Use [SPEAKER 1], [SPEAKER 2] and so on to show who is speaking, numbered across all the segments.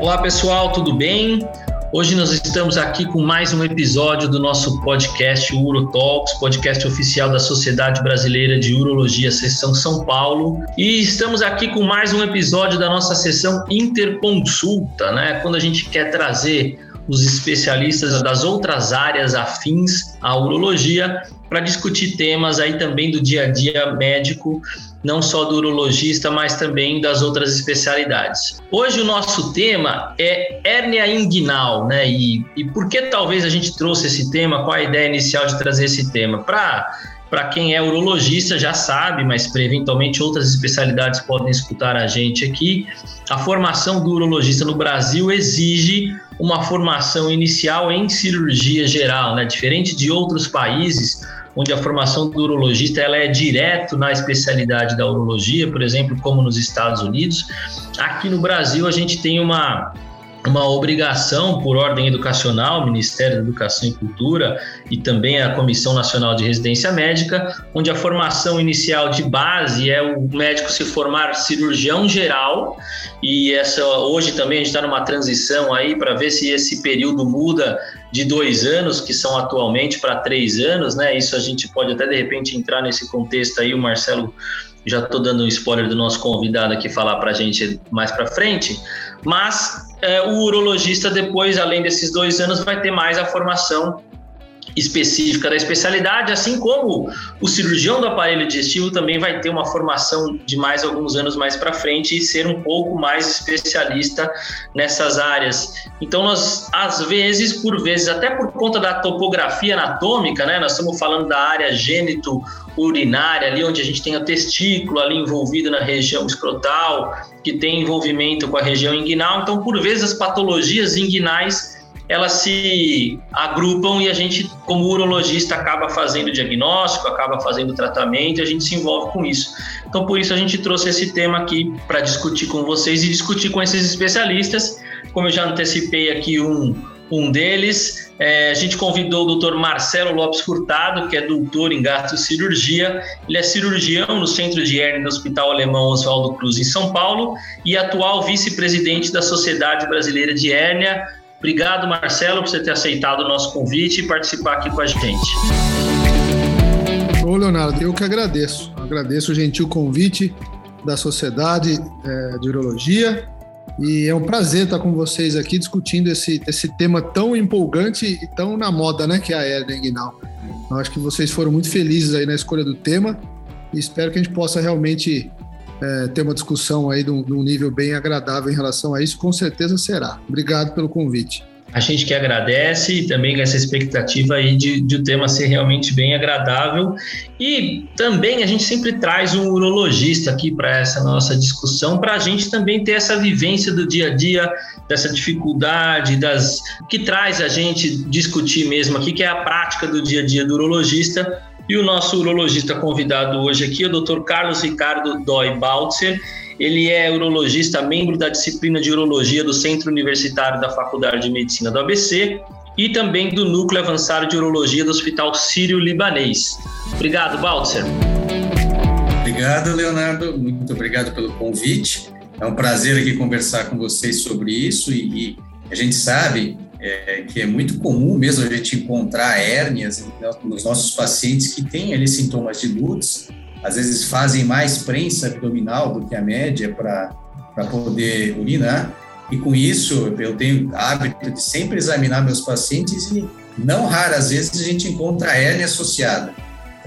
[SPEAKER 1] Olá pessoal, tudo bem? Hoje nós estamos aqui com mais um episódio do nosso podcast UroTalks, podcast oficial da Sociedade Brasileira de Urologia, Seção São Paulo. E estamos aqui com mais um episódio da nossa sessão Interconsulta, né? Quando a gente quer trazer os especialistas das outras áreas afins à urologia para discutir temas aí também do dia a dia médico, não só do urologista, mas também das outras especialidades. Hoje o nosso tema é hérnia inguinal, né? E, e por que talvez a gente trouxe esse tema? Qual a ideia inicial de trazer esse tema? Para para quem é urologista já sabe, mas eventualmente outras especialidades podem escutar a gente aqui. A formação do urologista no Brasil exige uma formação inicial em cirurgia geral, né? Diferente de outros países onde a formação do urologista ela é direto na especialidade da urologia, por exemplo, como nos Estados Unidos. Aqui no Brasil a gente tem uma uma obrigação por ordem educacional, Ministério da Educação e Cultura e também a Comissão Nacional de Residência Médica, onde a formação inicial de base é o médico se formar cirurgião geral. E essa hoje também a gente está numa transição aí para ver se esse período muda de dois anos, que são atualmente, para três anos, né? Isso a gente pode até de repente entrar nesse contexto aí, o Marcelo já estou dando um spoiler do nosso convidado aqui falar para a gente mais para frente, mas é, o urologista depois, além desses dois anos, vai ter mais a formação específica da especialidade, assim como o cirurgião do aparelho digestivo também vai ter uma formação de mais alguns anos mais para frente e ser um pouco mais especialista nessas áreas. Então nós às vezes, por vezes, até por conta da topografia anatômica, né, nós estamos falando da área gênito urinária ali onde a gente tem o testículo ali envolvido na região escrotal, que tem envolvimento com a região inguinal. Então, por vezes as patologias inguinais elas se agrupam e a gente, como urologista, acaba fazendo diagnóstico, acaba fazendo tratamento e a gente se envolve com isso. Então, por isso, a gente trouxe esse tema aqui para discutir com vocês e discutir com esses especialistas. Como eu já antecipei aqui um, um deles, é, a gente convidou o Dr. Marcelo Lopes Furtado, que é doutor em gastrocirurgia. Ele é cirurgião no Centro de Hernia do Hospital Alemão Oswaldo Cruz, em São Paulo, e atual vice-presidente da Sociedade Brasileira de Hérnia Obrigado, Marcelo, por você ter aceitado o nosso convite e participar aqui com a gente.
[SPEAKER 2] Ô, Leonardo, eu que agradeço. Agradeço o gentil convite da Sociedade é, de Urologia e é um prazer estar com vocês aqui discutindo esse, esse tema tão empolgante e tão na moda, né, que é a hernia inguinal. Eu acho que vocês foram muito felizes aí na escolha do tema e espero que a gente possa realmente é, ter uma discussão aí de um, de um nível bem agradável em relação a isso, com certeza será. Obrigado pelo convite.
[SPEAKER 1] A gente que agradece e também essa expectativa aí de, de o tema ser realmente bem agradável. E também a gente sempre traz um urologista aqui para essa nossa discussão, para a gente também ter essa vivência do dia a dia, dessa dificuldade, das que traz a gente discutir mesmo aqui, que é a prática do dia a dia do urologista, e o nosso urologista convidado hoje aqui é o Dr. Carlos Ricardo Dói Baltzer. Ele é urologista, membro da disciplina de urologia do Centro Universitário da Faculdade de Medicina do ABC e também do Núcleo Avançado de Urologia do Hospital Sírio-Libanês. Obrigado, Baltzer.
[SPEAKER 3] Obrigado, Leonardo. Muito obrigado pelo convite. É um prazer aqui conversar com vocês sobre isso e, e a gente sabe é, que é muito comum mesmo a gente encontrar hérnias nos nossos pacientes que têm ali sintomas de Lutz, às vezes fazem mais prensa abdominal do que a média para poder urinar, e com isso eu tenho hábito de sempre examinar meus pacientes e não raras vezes a gente encontra hérnia associada.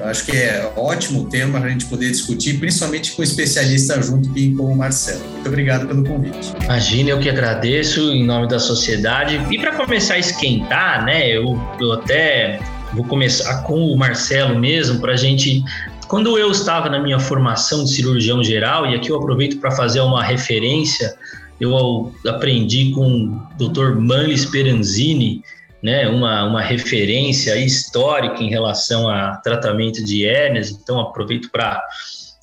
[SPEAKER 3] Eu acho que é ótimo tema para a gente poder discutir, principalmente com especialista junto aqui como o Marcelo. Muito obrigado pelo convite.
[SPEAKER 1] Imagina, eu que agradeço em nome da sociedade. E para começar a esquentar, né, eu, eu até vou começar com o Marcelo mesmo, para a gente quando eu estava na minha formação de cirurgião geral, e aqui eu aproveito para fazer uma referência, eu aprendi com o Dr. Manley Speranzini, né, uma, uma referência histórica em relação a tratamento de hérnias, então aproveito para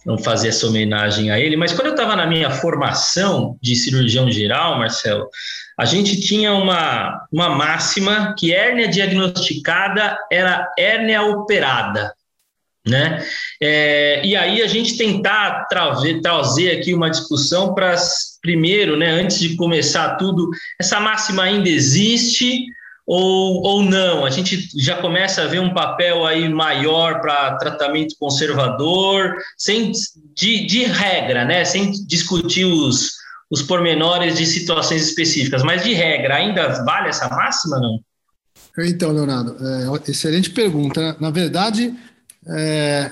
[SPEAKER 1] não fazer essa homenagem a ele. Mas quando eu estava na minha formação de cirurgião geral, Marcelo, a gente tinha uma, uma máxima que hérnia diagnosticada era hérnia operada. né? É, e aí a gente tentar trazer, aqui uma discussão para primeiro, né, antes de começar tudo, essa máxima ainda existe ou, ou não? A gente já começa a ver um papel aí maior para tratamento conservador, sem de, de regra, né? Sem discutir os, os pormenores de situações específicas, mas de regra, ainda vale essa máxima, não?
[SPEAKER 2] Então, Leonardo, é, excelente pergunta. Na verdade, é,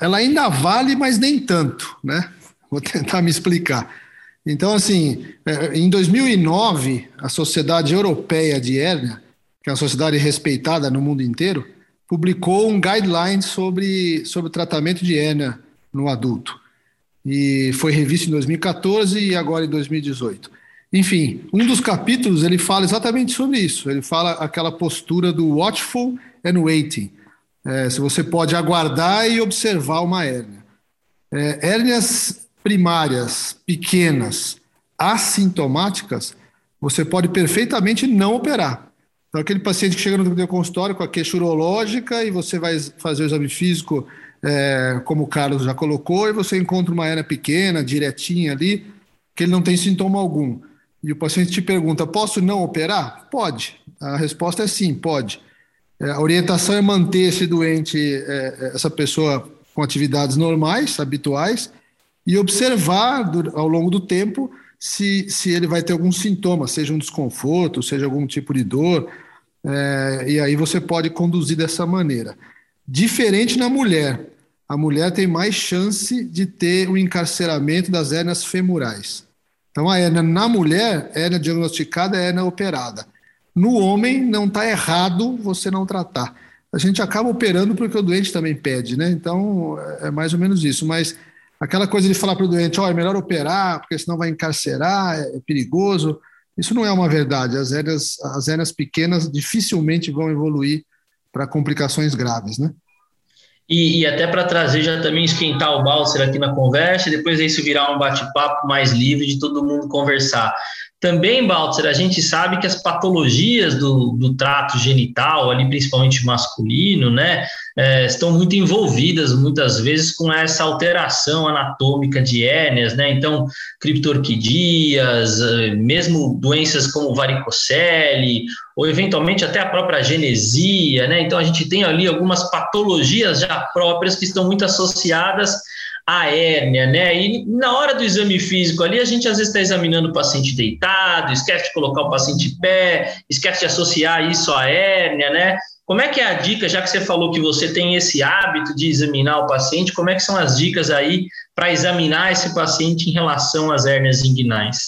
[SPEAKER 2] ela ainda vale, mas nem tanto, né? Vou tentar me explicar. Então, assim, é, em 2009, a Sociedade Europeia de Hérnia, que é uma sociedade respeitada no mundo inteiro, publicou um guideline sobre, sobre o tratamento de hérnia no adulto. E foi revisto em 2014 e agora em 2018. Enfim, um dos capítulos ele fala exatamente sobre isso. Ele fala aquela postura do watchful and waiting é, se você pode aguardar e observar uma hérnia. É, hérnias primárias, pequenas, assintomáticas, você pode perfeitamente não operar. Então, aquele paciente que chega no teu consultório com a queixa urológica e você vai fazer o exame físico, é, como o Carlos já colocou, e você encontra uma hérnia pequena, direitinha ali, que ele não tem sintoma algum. E o paciente te pergunta: posso não operar? Pode. A resposta é sim, pode. É, a orientação é manter esse doente, é, essa pessoa com atividades normais, habituais, e observar ao longo do tempo se, se ele vai ter algum sintoma, seja um desconforto, seja algum tipo de dor, é, e aí você pode conduzir dessa maneira. Diferente na mulher. A mulher tem mais chance de ter o encarceramento das hérnias femurais. Então, a hérnia na mulher, hérnia diagnosticada, é hérnia operada. No homem, não está errado você não tratar. A gente acaba operando porque o doente também pede, né? Então, é mais ou menos isso. Mas aquela coisa de falar para o doente, oh, é melhor operar, porque senão vai encarcerar, é perigoso, isso não é uma verdade. As hérnias, as hérnias pequenas dificilmente vão evoluir para complicações graves, né?
[SPEAKER 1] E, e até para trazer já também esquentar o Balser aqui na conversa, depois isso virar um bate-papo mais livre de todo mundo conversar. Também, Baltzer, a gente sabe que as patologias do, do trato genital, ali principalmente masculino, né, é, estão muito envolvidas muitas vezes com essa alteração anatômica de hérnias, né? Então, criptorquidias, é, mesmo doenças como varicocele, ou eventualmente até a própria genesia, né? Então, a gente tem ali algumas patologias já próprias que estão muito associadas a hérnia, né? E na hora do exame físico ali, a gente às vezes está examinando o paciente deitado, esquece de colocar o paciente em pé, esquece de associar isso à hérnia, né? Como é que é a dica, já que você falou que você tem esse hábito de examinar o paciente, como é que são as dicas aí para examinar esse paciente em relação às hérnias inguinais?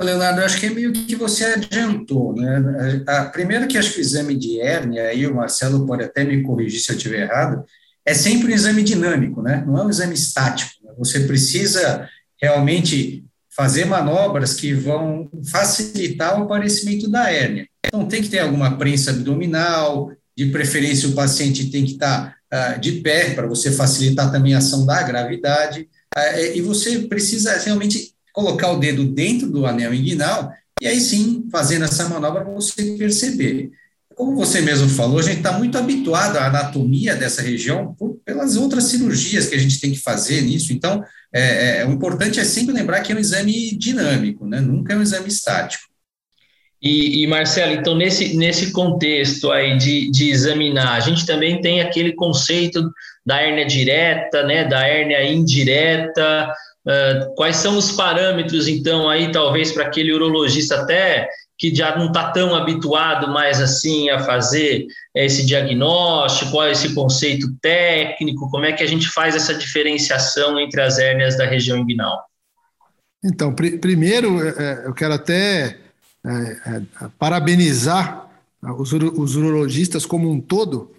[SPEAKER 3] Leonardo, acho que é meio que você adiantou, né? A, primeiro que acho que o exame de hérnia, aí o Marcelo pode até me corrigir se eu estiver errado, é sempre um exame dinâmico, né? não é um exame estático. Né? Você precisa realmente fazer manobras que vão facilitar o aparecimento da hérnia. Então, tem que ter alguma prensa abdominal, de preferência o paciente tem que estar uh, de pé, para você facilitar também a ação da gravidade, uh, e você precisa realmente colocar o dedo dentro do anel inguinal, e aí sim, fazendo essa manobra, você perceber. Como você mesmo falou, a gente está muito habituado à anatomia dessa região por, pelas outras cirurgias que a gente tem que fazer nisso. Então, é, é, o importante é sempre lembrar que é um exame dinâmico, né? nunca é um exame estático.
[SPEAKER 1] E, e, Marcelo, então nesse, nesse contexto aí de, de examinar, a gente também tem aquele conceito da hérnia direta, né, da hérnia indireta. Uh, quais são os parâmetros, então, aí, talvez, para aquele urologista até que já não está tão habituado mais assim a fazer esse diagnóstico, qual é esse conceito técnico, como é que a gente faz essa diferenciação entre as hérnias da região inguinal?
[SPEAKER 2] Então, pr primeiro, é, é, eu quero até é, é, parabenizar os, os urologistas como um todo,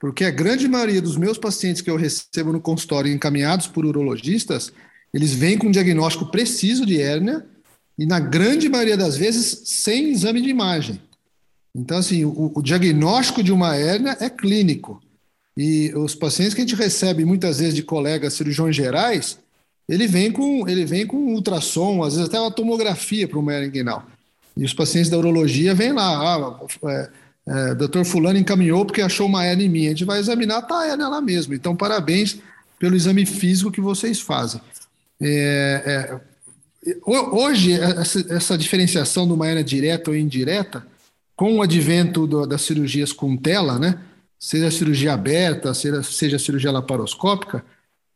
[SPEAKER 2] porque a grande maioria dos meus pacientes que eu recebo no consultório encaminhados por urologistas, eles vêm com um diagnóstico preciso de hérnia, e na grande maioria das vezes sem exame de imagem. Então, assim, o, o diagnóstico de uma hérnia é clínico. E os pacientes que a gente recebe muitas vezes de colegas cirurgiões gerais, ele vem com, ele vem com ultrassom, às vezes até uma tomografia para uma hérnia inguinal. E os pacientes da urologia vêm lá, ah, é, É, doutor Fulano encaminhou porque achou uma hernia em mim. A gente vai examinar, tá a hernia lá mesmo. Então, parabéns pelo exame físico que vocês fazem. É, é, hoje, essa, essa, diferenciação de uma hernia direta ou indireta, com o advento do, das cirurgias com tela, né? Seja cirurgia aberta, seja, seja cirurgia laparoscópica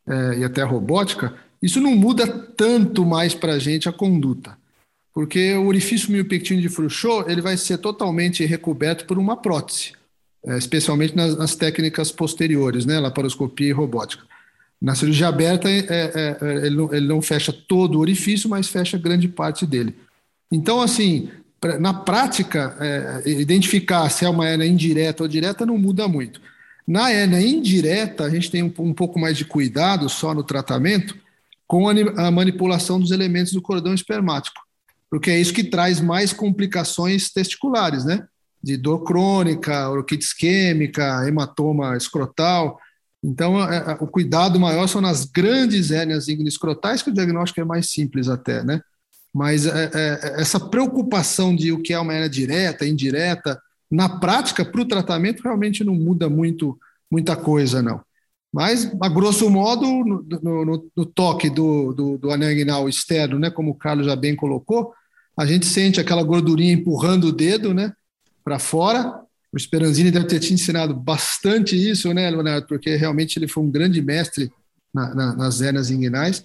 [SPEAKER 2] é, e até robótica, isso não muda tanto mais para a gente a conduta porque o orifício miopectino de Frouchot ele vai ser totalmente recoberto por uma prótese, é, especialmente nas, nas, técnicas posteriores, né, laparoscopia e robótica. Na cirurgia aberta, é, é, é, ele, não, ele, não, fecha todo o orifício, mas fecha grande parte dele. Então, assim, pra, na prática, é, identificar se é uma hernia indireta ou direta não muda muito. Na hernia indireta, a gente tem um, um pouco mais de cuidado só no tratamento com a, a manipulação dos elementos do cordão espermático porque é isso que traz mais complicações testiculares, né? De dor crônica, orquite isquêmica, hematoma escrotal. Então, é, é, o cuidado maior são nas grandes hérnias escrotais, que o diagnóstico é mais simples até, né? Mas é, é, essa preocupação de o que é uma hérnia direta, indireta, na prática, para o tratamento, realmente não muda muito, muita coisa, não. Mas, a grosso modo, no, no, no toque do, do, do anel inguinal externo, né, como o Carlos já bem colocou, a gente sente aquela gordurinha empurrando o dedo né, para fora. O Speranzini deve ter te ensinado bastante isso, né, Leonardo? Porque realmente ele foi um grande mestre na, na, nas hernias inguinais.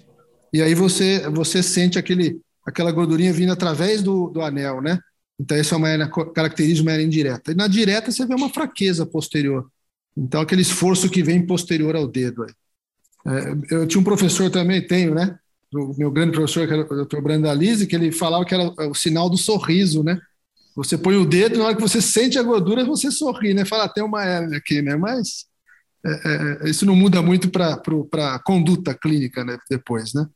[SPEAKER 2] E aí você, você sente aquele, aquela gordurinha vindo através do, do anel, né? Então, isso é uma hernia, característica uma hernia indireta. E na direta você vê uma fraqueza posterior. Então, aquele esforço que vem posterior ao dedo. É, eu tinha um professor também, tenho, né? O meu grande professor, que era o Dr. Brandalize, que ele falava que era o sinal do sorriso, né? Você põe o dedo, na hora que você sente a gordura, você sorri, né? Fala, tem uma hernia aqui, né? Mas é, é, isso não muda muito para a conduta clínica né? depois, né?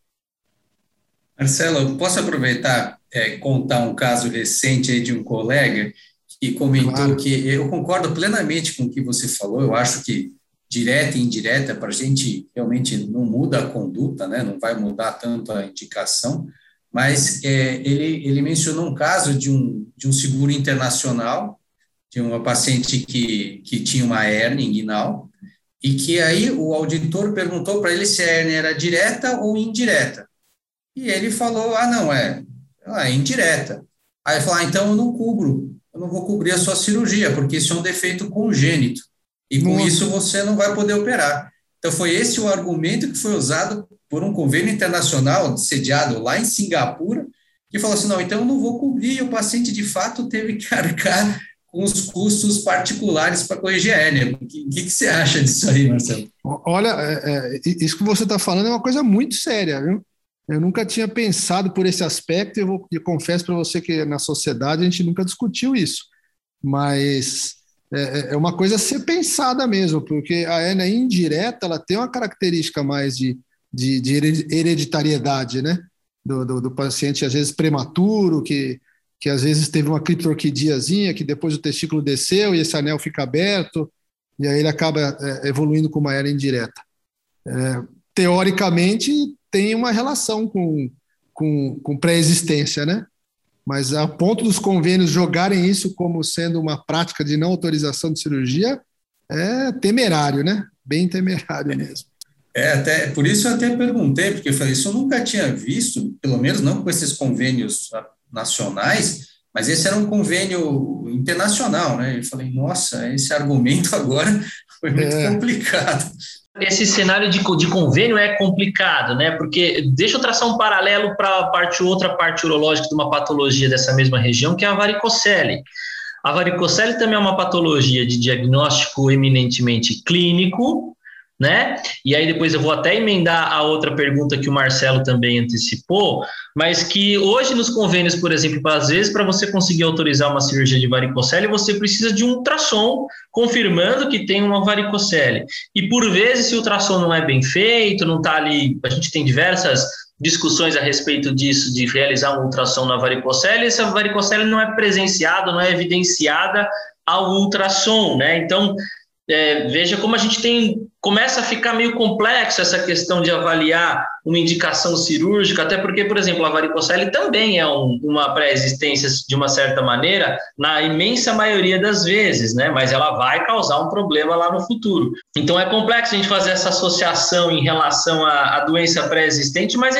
[SPEAKER 3] Marcelo, posso aproveitar é, contar um caso recente de um colega que comentou claro. que eu concordo plenamente com o que você falou. Eu acho que direta e indireta para a gente realmente não muda a conduta, né? Não vai mudar tanto a indicação. Mas é, ele ele mencionou um caso de um de um seguro internacional de uma paciente que que tinha uma hernia inguinal e que aí o auditor perguntou para ele se a hernia era direta ou indireta. E ele falou: ah, não, é, é indireta. Aí falou: ah, então eu não cubro eu não vou cobrir a sua cirurgia, porque isso é um defeito congênito. E com Nossa. isso você não vai poder operar. Então foi esse o argumento que foi usado por um convênio internacional sediado lá em Singapura, que falou assim: não, então eu não vou cobrir, e o paciente de fato teve que arcar com os custos particulares para corrigir a hérnia. O que, que, que, você acha disso aí, Marcelo?
[SPEAKER 2] Olha, é, é, isso que você está falando é uma coisa muito séria, viu? Eu nunca tinha pensado por esse aspecto, e eu, vou, eu confesso para você que na sociedade a gente nunca discutiu isso, mas é, é, é uma coisa a ser pensada mesmo, porque a hernia indireta ela tem uma característica mais de, de, de hereditariedade, né? Do, do, do, paciente, às vezes prematuro, que, que às vezes teve uma criptorquidiazinha, que depois o testículo desceu e esse anel fica aberto, e aí ele acaba é, evoluindo com uma hernia indireta. É, teoricamente, tem uma relação com, com, com pré-existência, né? Mas a ponto dos convênios jogarem isso como sendo uma prática de não autorização de cirurgia é temerário, né? Bem temerário mesmo.
[SPEAKER 3] É, até, por isso eu até perguntei, porque eu falei, isso eu nunca tinha visto, pelo menos não com esses convênios nacionais, mas esse era um convênio internacional, né? Eu falei, nossa, esse argumento agora foi muito é. complicado
[SPEAKER 1] esse cenário de, de convênio é complicado, né? Porque deixa eu traçar um paralelo para a parte outra parte urológica de uma patologia dessa mesma região, que é a varicocele. A varicocele também é uma patologia de diagnóstico eminentemente clínico, né? E aí depois eu vou até emendar a outra pergunta que o Marcelo também antecipou, mas que hoje nos convênios, por exemplo, às vezes para você conseguir autorizar uma cirurgia de varicocele, você precisa de um ultrassom confirmando que tem uma varicocele. E por vezes se o ultrassom não é bem feito, não está ali, a gente tem diversas discussões a respeito disso, de realizar um ultrassom na varicocele, essa varicocele não é presenciada, não é evidenciada ao ultrassom, né? Então, é, veja como a gente tem começa a ficar meio complexo essa questão de avaliar uma indicação cirúrgica, até porque, por exemplo, a varicocele também é um, uma pré-existência de uma certa maneira, na imensa maioria das vezes, né? Mas ela vai causar um problema lá no futuro. Então é complexo a gente fazer essa associação em relação à, à doença pré-existente, mas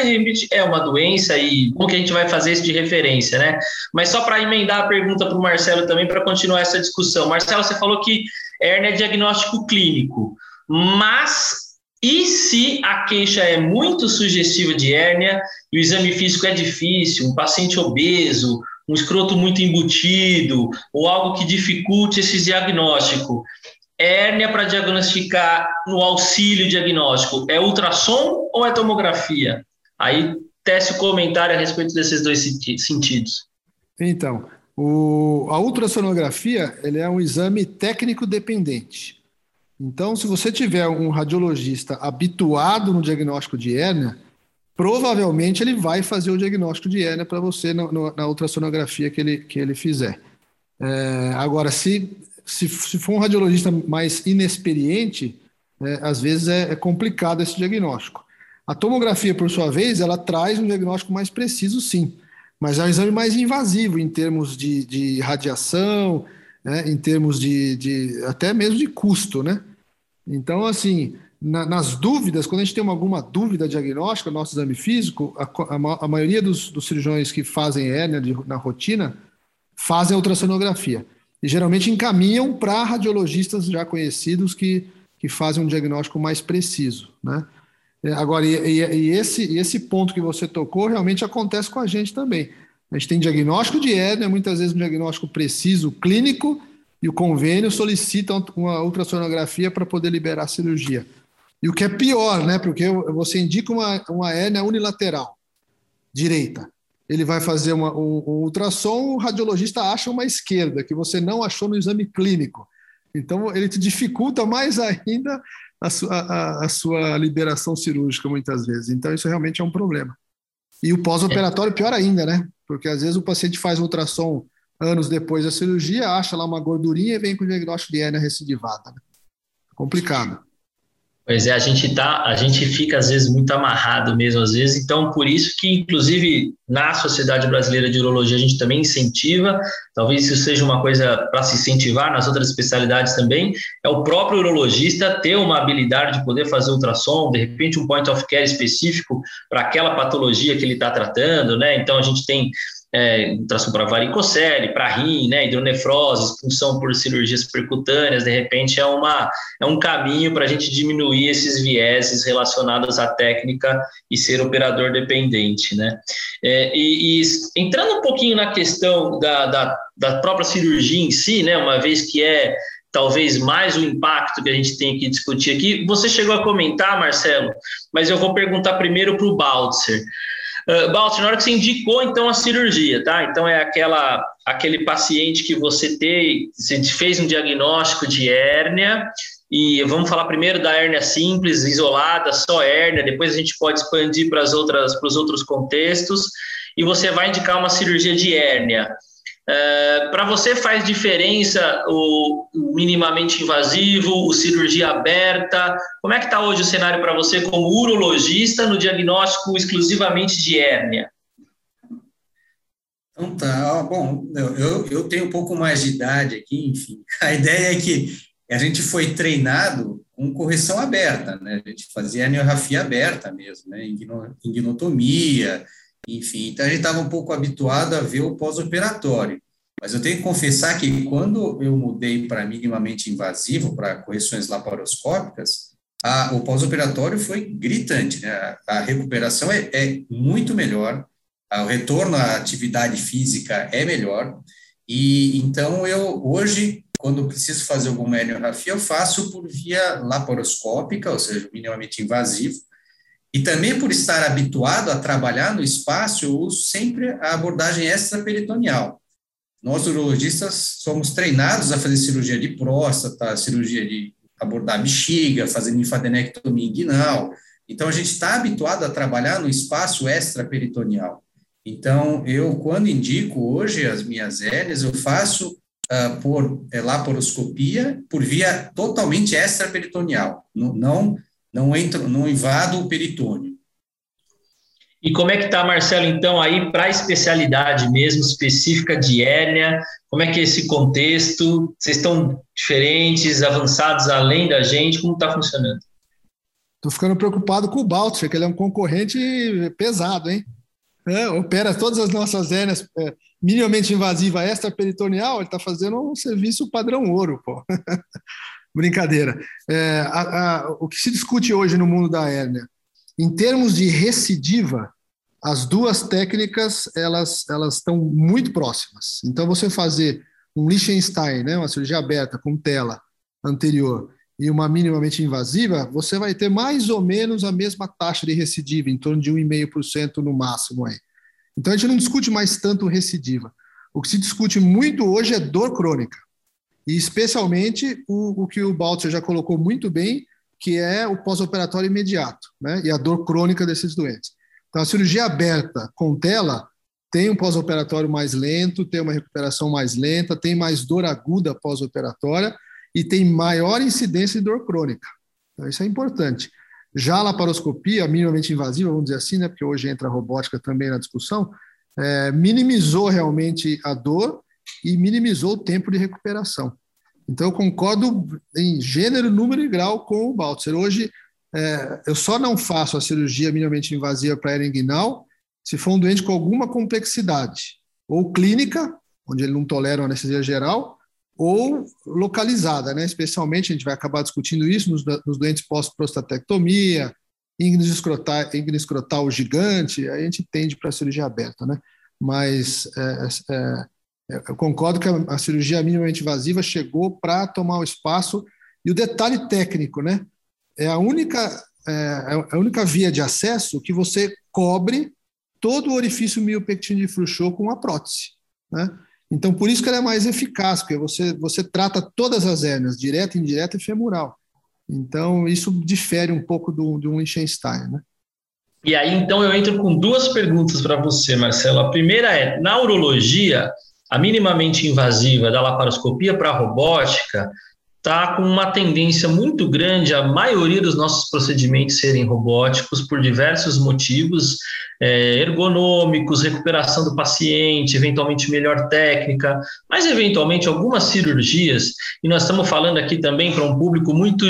[SPEAKER 1] é uma doença e como que a gente vai fazer isso de referência, né? Mas só para emendar a pergunta para o Marcelo também, para continuar essa discussão. Marcelo, você falou que hérnia é diagnóstico clínico, mas e se a queixa é muito sugestiva de hérnia e o exame físico é difícil, um paciente obeso, um escroto muito embutido ou algo que dificulte esse diagnóstico? Hérnia para diagnosticar no auxílio diagnóstico é ultrassom ou é tomografia? Aí teste o comentário a respeito desses dois sentidos.
[SPEAKER 2] Então, o, a ultrassonografia ele é um exame técnico dependente. Então, se você tiver um radiologista habituado no diagnóstico de hérnia, provavelmente ele vai fazer o diagnóstico de hérnia para você na, na, ultrassonografia que ele, que ele fizer. É, agora, se, se, se, for um radiologista mais inexperiente, é, às vezes é, é complicado esse diagnóstico. A tomografia, por sua vez, ela traz um diagnóstico mais preciso, sim mas é um exame mais invasivo em termos de, de radiação, né, em termos de, de, até mesmo de custo, né? Então, assim, na, nas dúvidas, quando a gente tem alguma dúvida diagnóstica, nosso exame físico, a, a, a maioria dos, dos, cirurgiões que fazem hérnia de, na rotina fazem a ultrassonografia. E geralmente encaminham para radiologistas já conhecidos que, que fazem um diagnóstico mais preciso, né? É, agora, e, e, e, esse, esse ponto que você tocou realmente acontece com a gente também. A gente tem diagnóstico de hérnia, muitas vezes um diagnóstico preciso, clínico, e o convênio solicita uma ultrassonografia para poder liberar a cirurgia. E o que é pior, né? Porque você indica uma, uma hérnia unilateral, direita. Ele vai fazer uma, um, um ultrassom, o radiologista acha uma esquerda, que você não achou no exame clínico. Então, ele te dificulta mais ainda a sua, a, a sua liberação cirúrgica muitas vezes. Então, isso realmente é um problema. E o pós-operatório, pior ainda, né? Porque às vezes o paciente faz ultrassom anos depois da cirurgia, acha lá uma gordurinha e vem com o diagnóstico de hérnia recidivada. Né? Complicado.
[SPEAKER 1] Pois é, a gente tá, a gente fica às vezes muito amarrado mesmo às vezes, então por isso que inclusive na Sociedade Brasileira de Urologia a gente também incentiva, talvez isso seja uma coisa para se incentivar nas outras especialidades também, é o próprio urologista ter uma habilidade de poder fazer ultrassom, de repente um point of care específico para aquela patologia que ele está tratando, né? Então a gente tem é, ultrassom para varicocele, para rim, né, hidronefrose, expulsão por cirurgias percutâneas, de repente é, uma, é um caminho para a gente diminuir esses vieses relacionados à técnica e ser operador dependente, né. É, e, e, entrando um pouquinho na questão da, da, da própria cirurgia em si, né, uma vez que é talvez mais o impacto que a gente tem que discutir aqui, você chegou a comentar, Marcelo, mas eu vou perguntar primeiro para o Baltzer. Uh, Balti, na hora que você indicou, então, a cirurgia, tá? Então, é aquela, aquele paciente que você tem, você fez um diagnóstico de hérnia, e vamos falar primeiro da hérnia simples, isolada, só hérnia, depois a gente pode expandir para, as outras, para os outros contextos, e você vai indicar uma cirurgia de hérnia. É, para você faz diferença o, minimamente invasivo, o cirurgia aberta? Como é que está hoje o cenário para você como urologista no diagnóstico exclusivamente de hérnia?
[SPEAKER 3] Então tá, bom, eu, eu tenho um pouco mais de idade aqui, enfim. A ideia é que a gente foi treinado com correção aberta, né? A gente fazia herniorrafia aberta mesmo, né? Ingnotomia, enfim, então a gente estava um pouco habituado a ver o pós-operatório. Mas eu tenho que confessar que quando eu mudei para minimamente invasivo, para correções laparoscópicas, a, o pós-operatório foi gritante, né? A, a recuperação é, é, muito melhor, a, o retorno à atividade física é melhor, e então eu hoje, quando preciso fazer alguma heliografia, eu faço por via laparoscópica, ou seja, minimamente invasivo, e também por estar habituado a trabalhar no espaço, eu uso sempre a abordagem extraperitoneal. Nós, urologistas, somos treinados a fazer cirurgia de próstata, cirurgia de abordar bexiga, fazer linfadenectomia inguinal. Então, a gente está habituado a trabalhar no espaço extraperitoneal. Então, eu, quando indico hoje as minhas hérnias, eu faço uh, por é, laparoscopia por via totalmente extraperitoneal. Não, não, não, entro, não invado o peritônio.
[SPEAKER 1] E como é que está, Marcelo, então, aí para a especialidade mesmo, específica de hérnia? Como é que é esse contexto? Vocês estão diferentes, avançados além da gente? Como está funcionando?
[SPEAKER 2] Estou ficando preocupado com o Baltzer, que ele é um concorrente pesado, hein? É, opera todas as nossas hérnias é, minimamente invasiva extraperitoneal, ele está fazendo um serviço padrão ouro, pô. Brincadeira. É, a, a, o que se discute hoje no mundo da hérnia? Em termos de recidiva, as duas técnicas elas elas estão muito próximas. Então você fazer um Liechtenstein, né, uma cirurgia aberta com tela anterior e uma minimamente invasiva, você vai ter mais ou menos a mesma taxa de recidiva, em torno de 1,5% no máximo aí. Então a gente não discute mais tanto recidiva. O que se discute muito hoje é dor crônica. E especialmente o, o que o Baltzer já colocou muito bem, que é o pós-operatório imediato, né? E a dor crônica desses doentes. Então, a cirurgia aberta com tela tem um pós-operatório mais lento, tem uma recuperação mais lenta, tem mais dor aguda pós-operatória e tem maior incidência de dor crônica. Então, isso é importante. Já a laparoscopia, minimamente invasiva, vamos dizer assim, né, porque hoje entra a robótica também na discussão, é, minimizou realmente a dor e minimizou o tempo de recuperação. Então, eu concordo em gênero, número e grau com o Baltzer. Hoje, é, eu só não faço a cirurgia minimamente invasiva para hernia inguinal se for um doente com alguma complexidade, ou clínica, onde ele não tolera uma anestesia geral, ou localizada, né? especialmente, a gente vai acabar discutindo isso nos, nos doentes pós-prostatectomia, íngnis escrotal, escrotal gigante, aí a gente tende para a cirurgia aberta, né? Mas é, é, é eu concordo que a, cirurgia minimamente invasiva chegou para tomar o espaço e o detalhe técnico, né? é a única, é, é a única via de acesso que você cobre todo o orifício miopectino de Frouchot com uma prótese. Né? Então, por isso que ela é mais eficaz, porque você, você trata todas as hérnias, direta, indireta e femoral. Então, isso difere um pouco do, do Liechtenstein, né?
[SPEAKER 1] E aí, então, eu entro com duas perguntas para você, Marcelo. A primeira é, na urologia, a minimamente invasiva da laparoscopia para a robótica, está com uma tendência muito grande a maioria dos nossos procedimentos serem robóticos por diversos motivos, é, ergonômicos, recuperação do paciente, eventualmente melhor técnica, mas eventualmente algumas cirurgias, e nós estamos falando aqui também para um público muito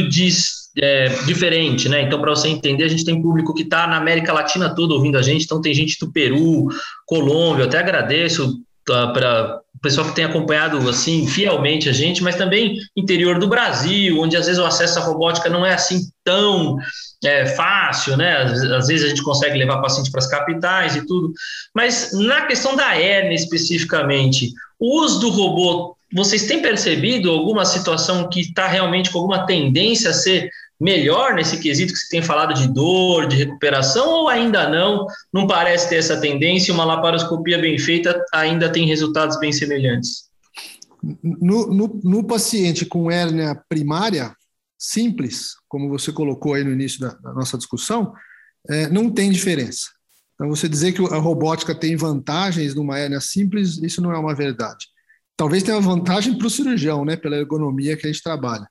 [SPEAKER 1] é, diferente, né? Então, para você entender, a gente tem público que está na América Latina toda ouvindo a gente, então tem gente do Peru, Colômbia, eu até agradeço para o pessoal que tem acompanhado assim fielmente a gente, mas também interior do Brasil, onde às vezes o acesso à robótica não é assim tão é, fácil, né? Às, às, vezes a gente consegue levar paciente para as capitais e tudo, mas na questão da hernia especificamente, o uso do robô, vocês têm percebido alguma situação que está realmente com alguma tendência a ser melhor nesse quesito que você tem falado de dor, de recuperação, ou ainda não? Não parece ter essa tendência? Uma laparoscopia bem feita ainda tem resultados bem semelhantes?
[SPEAKER 2] No, no, no paciente com hérnia primária, simples, como você colocou aí no início da, da nossa discussão, é, não tem diferença. Então, você dizer que a robótica tem vantagens numa hérnia simples, isso não é uma verdade. Talvez tenha vantagem para o cirurgião, né, pela ergonomia que a gente trabalha.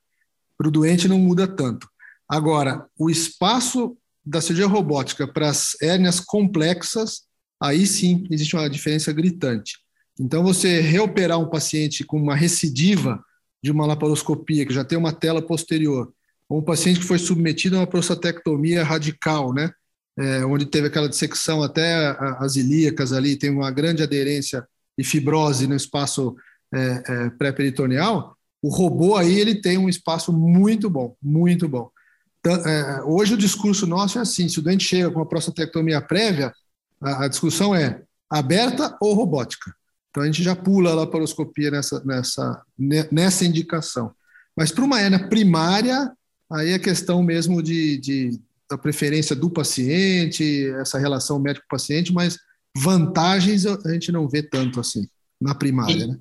[SPEAKER 2] Para o doente não muda tanto. Agora, o espaço da cirurgia robótica para as hérnias complexas, aí sim existe uma diferença gritante. Então, você reoperar um paciente com uma recidiva de uma laparoscopia, que já tem uma tela posterior, ou um paciente que foi submetido a uma prostatectomia radical, né? É, onde teve aquela dissecção até as ilíacas ali, tem uma grande aderência e fibrose no espaço é, é, pré-peritoneal, o robô aí ele tem um espaço muito bom, muito bom. É, hoje o discurso nosso é assim: se o doente chega com uma prostatectomia prévia, a, a discussão é aberta ou robótica. Então a gente já pula a laparoscopia nessa, nessa, nessa indicação. Mas para uma hernia primária, aí é questão mesmo de, de, da preferência do paciente, essa relação médico-paciente, mas vantagens a gente não vê tanto assim na primária. E, né?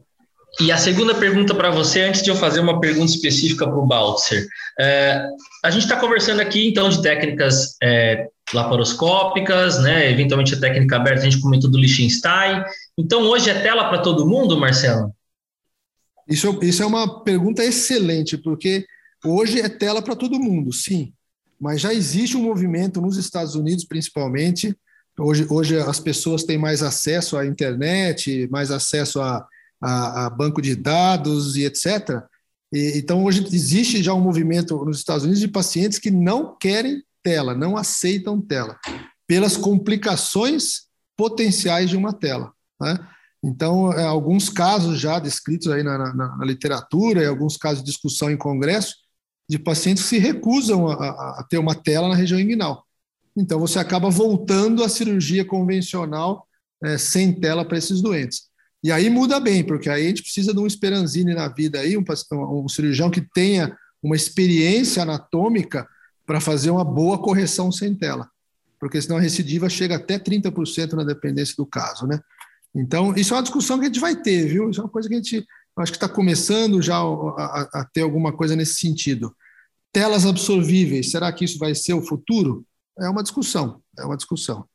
[SPEAKER 1] E a segunda pergunta para você, antes de eu fazer uma pergunta específica para o Baltzer. É, a gente está conversando aqui, então, de técnicas é, laparoscópicas, né? eventualmente a técnica aberta, a gente comentou do Liechtenstein. Então, hoje é tela para todo mundo, Marcelo?
[SPEAKER 2] Isso, isso é uma pergunta excelente, porque hoje é tela para todo mundo, sim. Mas já existe um movimento nos Estados Unidos, principalmente. Hoje, hoje as pessoas têm mais acesso à internet, mais acesso a, a, a banco de dados e etc. E, então, hoje existe já um movimento nos Estados Unidos de pacientes que não querem tela, não aceitam tela, pelas complicações potenciais de uma tela. Né? Então, é, alguns casos já descritos aí na, na, na, literatura, e alguns casos de discussão em congresso, de pacientes que se recusam a, a ter uma tela na região inguinal. Então, você acaba voltando à cirurgia convencional é, sem tela para esses doentes. E aí muda bem, porque aí a gente precisa de um esperanzine na vida aí, um, um cirurgião que tenha uma experiência anatômica para fazer uma boa correção sem tela, porque senão a recidiva chega até 30% na dependência do caso, né? Então, isso é uma discussão que a gente vai ter, viu? Isso é uma coisa que a gente acho que está começando já a, a, ter alguma coisa nesse sentido. Telas absorvíveis, será que isso vai ser o futuro? É uma discussão, é uma discussão.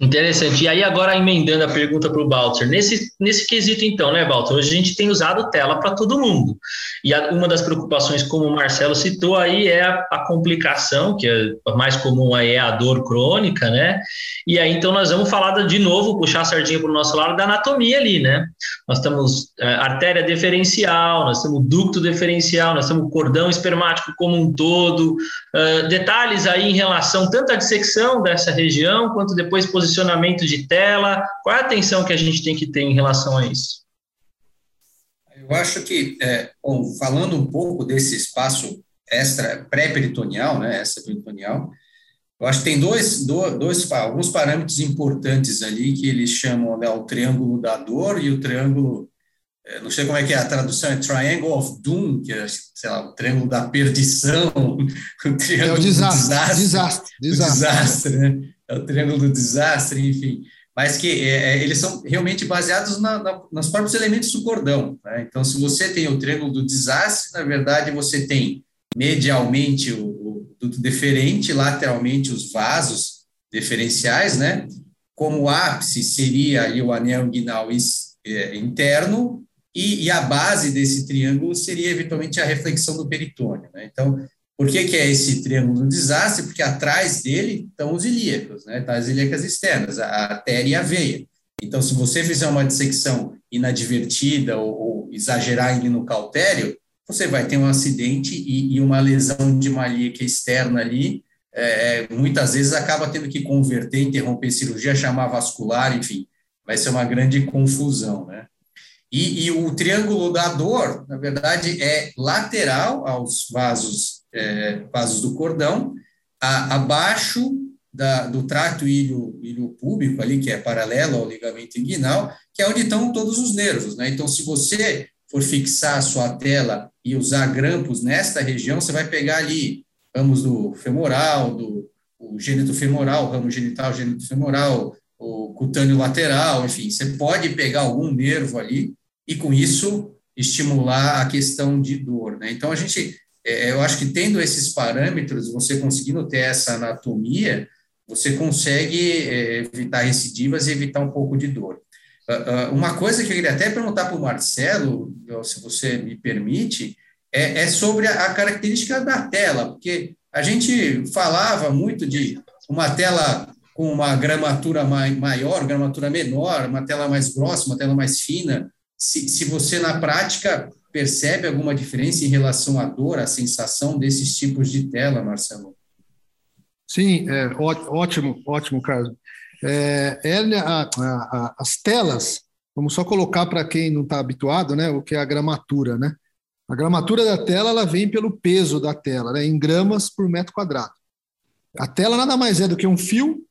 [SPEAKER 1] Interessante. E aí, agora emendando a pergunta para o Balter, nesse, nesse quesito, então, né, Balter? Hoje a gente tem usado tela para todo mundo. E a, uma das preocupações, como o Marcelo citou, aí é a, a, complicação, que é a mais comum aí é a dor crônica, né? E aí, então, nós vamos falar de novo, puxar a sardinha para o nosso lado da anatomia ali, né? Nós temos é, artéria deferencial, nós temos ducto deferencial, nós temos cordão espermático como um todo. Uh, detalhes aí em relação tanto à dissecção dessa região, quanto depois posição posicionamento de tela? Qual é a atenção que a gente tem que ter em relação a isso?
[SPEAKER 3] Eu acho que, é, bom, falando um pouco desse espaço extra pré-peritoneal, né, extra-peritoneal, eu acho que tem dois, dois, dois, alguns parâmetros importantes ali que eles chamam né, o triângulo da dor e o triângulo, é, não sei como é que é a tradução, é Triangle of Doom, que é, sei lá, o triângulo da perdição, o triângulo é o
[SPEAKER 2] desastre, do desastre.
[SPEAKER 3] Desastre, desastre. desastre né? É o triângulo do desastre, enfim, mas que é, é, eles são realmente baseados na, na, nos próprios elementos do cordão. Né? Então, se você tem o triângulo do desastre, na verdade, você tem medialmente o, o deferente, lateralmente os vasos deferenciais, né? Como ápice seria o anel inguinal é, interno e, e, a base desse triângulo seria eventualmente a reflexão do peritônio. Né? Então, por que, que é esse triângulo do desastre? Porque atrás dele estão os ilíacos, né? Tá as ilíacas externas, a artéria e a veia. Então, se você fizer uma dissecção inadvertida ou, ou exagerar no cautério, você vai ter um acidente e, e uma lesão de ilíaca externa ali, é, é, muitas vezes acaba tendo que converter, interromper cirurgia, chamar vascular, enfim, vai ser uma grande confusão, né? E, e o triângulo da dor, na verdade, é lateral aos vasos é, vasos do cordão, a, abaixo da, do trato ilho, ilho púbico ali, que é paralelo ao ligamento inguinal, que é onde estão todos os nervos, né? Então, se você for fixar a sua tela e usar grampos nesta região, você vai pegar ali ramos do femoral, do o gênito femoral, ramo genital, gênito femoral, o cutâneo lateral, enfim, você pode pegar algum nervo ali e com isso estimular a questão de dor, né? Então a gente eu acho que tendo esses parâmetros, você conseguindo ter essa anatomia, você consegue é, evitar recidivas e evitar um pouco de dor. Uh, uh, uma coisa que eu queria até perguntar para o Marcelo, se você me permite, é, é sobre a, característica da tela, porque a gente falava muito de uma tela com uma gramatura mai, maior, gramatura menor, uma tela mais grossa, uma tela mais fina. Se, se você, na prática, percebe alguma diferença em relação à dor, à sensação desses tipos de tela, Marcelo?
[SPEAKER 2] Sim, é, ótimo, ótimo, Carlos. É, a, a, as telas, vamos só colocar para quem não está habituado, né, o que é a gramatura, né? A gramatura da tela ela vem pelo peso da tela, né, em gramas por metro quadrado. A tela nada mais é do que um fio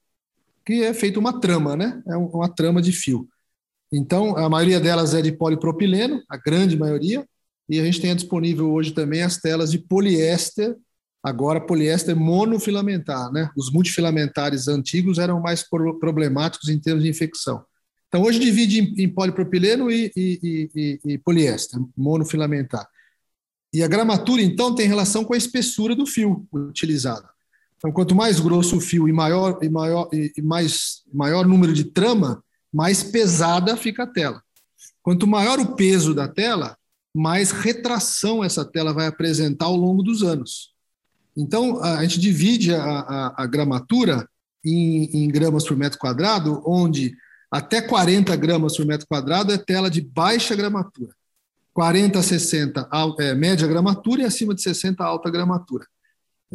[SPEAKER 2] que é feito uma trama, né? É uma trama de fio. Então, a maioria delas é de polipropileno, a grande maioria, e a gente tem disponível hoje também as telas de poliéster, agora poliéster monofilamentar, né? Os multifilamentares antigos eram mais problemáticos em termos de infecção. Então, hoje divide em, em polipropileno e, e, e, e, poliéster, monofilamentar. E a gramatura, então, tem relação com a espessura do fio utilizado. Então, quanto mais grosso o fio e maior, e maior, e mais, maior número de trama, mais pesada fica a tela. Quanto maior o peso da tela, mais retração essa tela vai apresentar ao longo dos anos. Então, a gente divide a, a, a gramatura em, em, gramas por metro quadrado, onde até 40 gramas por metro quadrado é tela de baixa gramatura. 40 a 60 é, média gramatura e acima de 60 alta gramatura.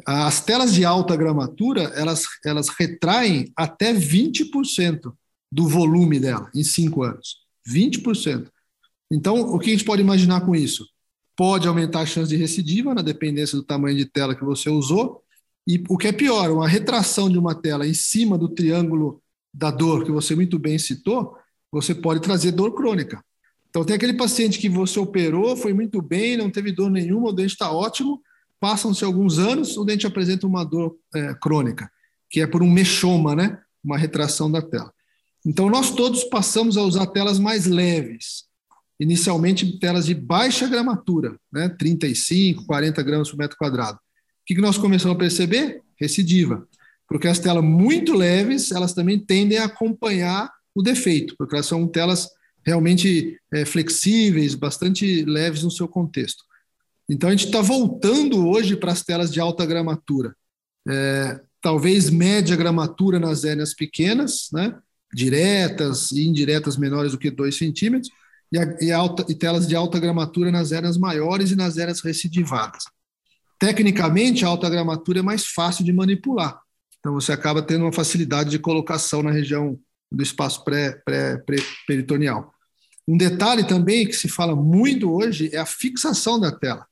[SPEAKER 2] As telas de alta gramatura, elas, elas retraem até 20% do volume dela em cinco anos. 20%. Então, o que a gente pode imaginar com isso? Pode aumentar a chance de recidiva, na dependência do tamanho de tela que você usou. E o que é pior, uma retração de uma tela em cima do triângulo da dor, que você muito bem citou, você pode trazer dor crônica. Então, tem aquele paciente que você operou, foi muito bem, não teve dor nenhuma, o dente está ótimo, passam-se alguns anos, o dente apresenta uma dor é, crônica, que é por um mexoma, né? uma retração da tela. Então, nós todos passamos a usar telas mais leves, inicialmente telas de baixa gramatura, né? 35, 40 gramas por metro quadrado. O que nós começamos a perceber? Recidiva. Porque as telas muito leves, elas também tendem a acompanhar o defeito, porque elas são telas realmente é, flexíveis, bastante leves no seu contexto. Então, a gente está voltando hoje para as telas de alta gramatura. É, talvez média gramatura nas hérnias pequenas, né? diretas e indiretas menores do que 2 centímetros, e, a, e, alta, e telas de alta gramatura nas eras maiores e nas eras recidivadas. Tecnicamente, a alta gramatura é mais fácil de manipular, então você acaba tendo uma facilidade de colocação na região do espaço pré-peritoneal. Pré, um detalhe também que se fala muito hoje é a fixação da tela.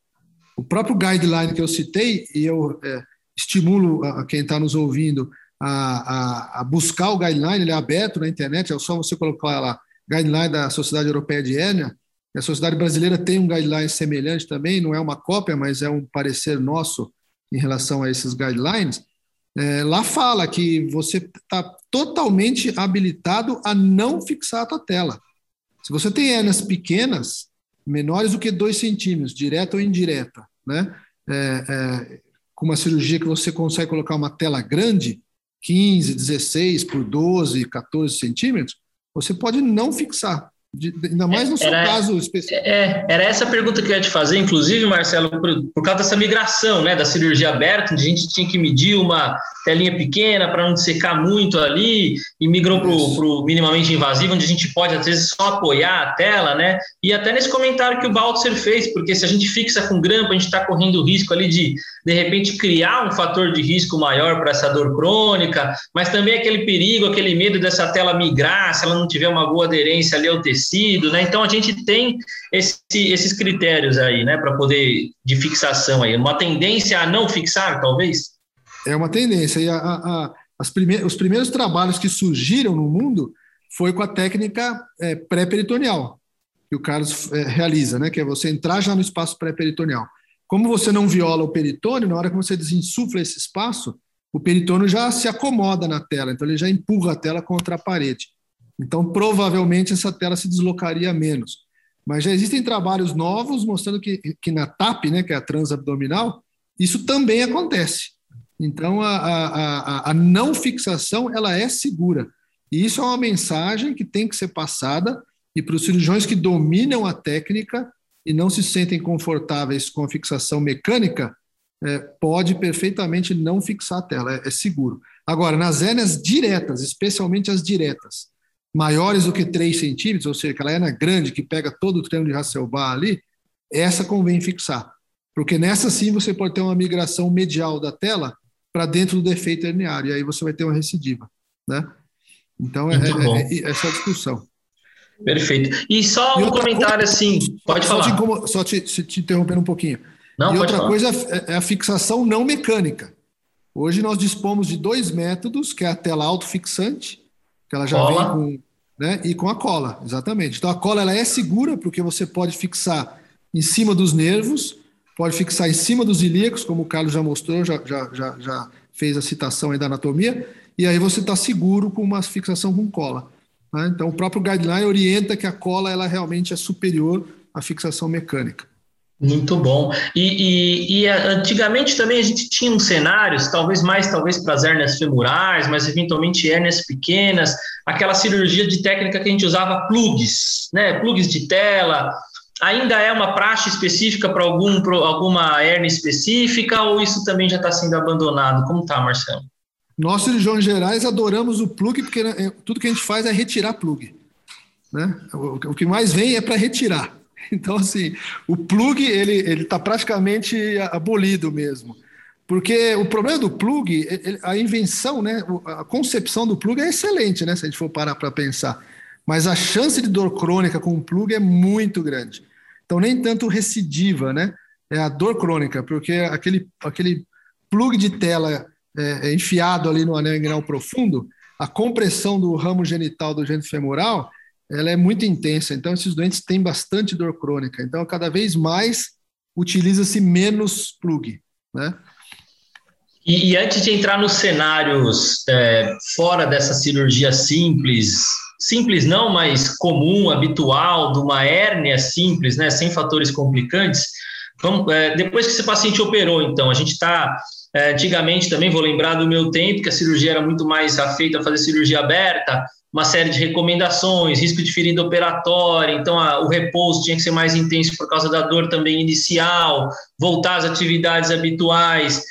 [SPEAKER 2] O próprio guideline que eu citei, e eu é, estimulo a quem está nos ouvindo a, a, a, buscar o guideline, ele é aberto na internet, é só você colocar lá, guideline da Sociedade Europeia de Hérnia, a Sociedade Brasileira tem um guideline semelhante também, não é uma cópia, mas é um parecer nosso em relação a esses guidelines. É, lá fala que você está totalmente habilitado a não fixar a tua tela. Se você tem hérnias pequenas, menores do que 2 centímetros, direta ou indireta, né? É, é, com uma cirurgia que você consegue colocar uma tela grande, 15, 16 por 12, 14 centímetros, você pode não fixar. De, ainda mais no seu caso específico.
[SPEAKER 1] É, era essa a pergunta que eu ia te fazer, inclusive, Marcelo, por, por causa dessa migração né, da cirurgia aberta, onde a gente tinha que medir uma telinha pequena para não secar muito ali, e migrou para o minimamente invasivo, onde a gente pode, às vezes, só apoiar a tela, né? E até nesse comentário que o Baltzer fez, porque se a gente fixa com grampo, a gente está correndo o risco ali de, de repente, criar um fator de risco maior para essa dor crônica, mas também aquele perigo, aquele medo dessa tela migrar, se ela não tiver uma boa aderência ali ao tecido tecido, né? Então a gente tem esse, esses critérios aí, né, para poder de fixação aí, uma tendência a não fixar, talvez.
[SPEAKER 2] É uma tendência e a, a, prime os primeiros trabalhos que surgiram no mundo foi com a técnica é, pré-peritoneal que o Carlos é, realiza, né? Que é você entrar já no espaço pré-peritoneal. Como você não viola o peritônio, na hora que você desinsufla esse espaço, o peritônio já se acomoda na tela, então ele já empurra a tela contra a parede. Então, provavelmente, essa tela se deslocaria menos. Mas já existem trabalhos novos mostrando que, que na TAP, né, que é a transabdominal, isso também acontece. Então, a, a, a, não fixação ela é segura. E isso é uma mensagem que tem que ser passada e para os cirurgiões que dominam a técnica e não se sentem confortáveis com a fixação mecânica, é, pode perfeitamente não fixar a tela, é, é seguro. Agora, nas hérnias diretas, especialmente as diretas, maiores do que 3 centímetros, ou seja, aquela hernia grande que pega todo o triângulo de Hasselbalch ali, essa convém fixar. Porque nessa sim você pode ter uma migração medial da tela para dentro do defeito herniário, e aí você vai ter uma recidiva. Né? Então, é, é, é, essa é a discussão.
[SPEAKER 1] Perfeito. E só e um comentário coisa, assim, pode
[SPEAKER 2] só
[SPEAKER 1] falar.
[SPEAKER 2] Te, só te, te interrompendo um pouquinho.
[SPEAKER 1] Não,
[SPEAKER 2] e outra
[SPEAKER 1] falar.
[SPEAKER 2] coisa é, é a fixação não mecânica. Hoje nós dispomos de dois métodos, que é a tela autofixante que ela já cola. vem com, né, e com a cola, exatamente. Então a cola ela é segura porque você pode fixar em cima dos nervos, pode fixar em cima dos ilíacos, como o Carlos já mostrou, já, já, já, já fez a citação aí da anatomia, e aí você está seguro com uma fixação com cola. Né? Então o próprio guideline orienta que a cola ela realmente é superior à fixação mecânica.
[SPEAKER 1] Muito bom. E, e, e, antigamente também a gente tinha uns cenários, talvez mais talvez para as hérnias femorais, mas eventualmente hérnias pequenas, aquela cirurgia de técnica que a gente usava plugs, né? Plugs de tela, ainda é uma praxe específica para algum, alguma hernia específica ou isso também já está sendo abandonado? Como está, Marcelo?
[SPEAKER 2] Nós, cirurgiões gerais, adoramos o plug porque né, tudo que a gente faz é retirar plug. Né? O, que mais vem é para retirar. Então, assim, o plug ele está praticamente abolido mesmo. Porque o problema do plug, a invenção, né, a concepção do plug é excelente, né, se a gente for parar para pensar. Mas a chance de dor crônica com o plug é muito grande. Então, nem tanto recidiva, né? É a dor crônica, porque aquele, aquele plug de tela é, é enfiado ali no anel inguinal profundo, a compressão do ramo genital do gênito femoral, ela é muito intensa. Então, esses doentes têm bastante dor crônica. Então, cada vez mais utiliza-se menos plug, né?
[SPEAKER 1] E, e, antes de entrar nos cenários é, fora dessa cirurgia simples, simples não, mas comum, habitual, de uma hérnia simples, né, sem fatores complicantes, vamos, é, depois que esse paciente operou, então, a gente está, é, antigamente também, vou lembrar do meu tempo, que a cirurgia era muito mais afeita a fazer cirurgia aberta, uma série de recomendações, risco de ferida operatória, então a, o repouso tinha que ser mais intenso por causa da dor também inicial, voltar às atividades habituais,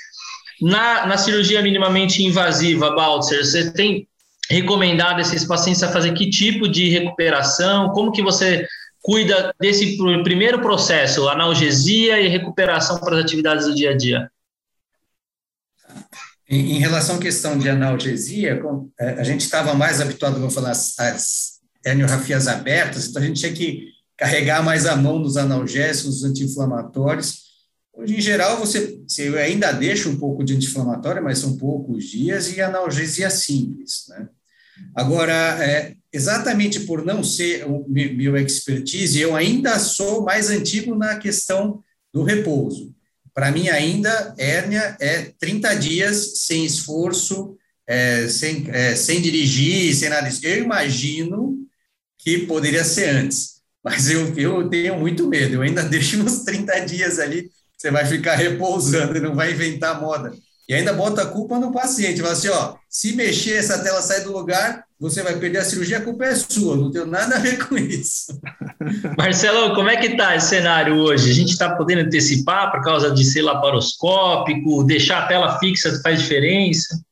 [SPEAKER 1] na, na cirurgia minimamente invasiva, Baltzer, você tem recomendado esses pacientes a fazer que tipo de recuperação? Como que você cuida desse primeiro processo, analgesia e recuperação para as atividades do dia a dia?
[SPEAKER 3] Em, relação à questão de analgesia, é, a gente estava mais habituado, vou falar, às, às abertas, então a gente tinha que carregar mais a mão nos analgésicos, nos anti-inflamatórios, Hoje, em geral, você, você ainda deixa um pouco de anti-inflamatório, mas são poucos dias, e analgesia simples, né? Agora, é, exatamente por não ser o meu expertise, eu ainda sou mais antigo na questão do repouso. Para mim, ainda, hérnia é 30 dias sem esforço, é, sem, é, sem dirigir, sem nada disso. Eu imagino que poderia ser antes, mas eu, eu tenho muito medo. Eu ainda deixo uns 30 dias ali você vai ficar repousando não vai inventar moda. E ainda bota a culpa no paciente, fala assim, ó, se mexer, essa tela sair do lugar, você vai perder a cirurgia, a culpa é sua, não tem nada a ver com isso.
[SPEAKER 1] Marcelo, como é que está esse cenário hoje? A gente está podendo antecipar por causa de ser laparoscópico, deixar a tela fixa faz diferença?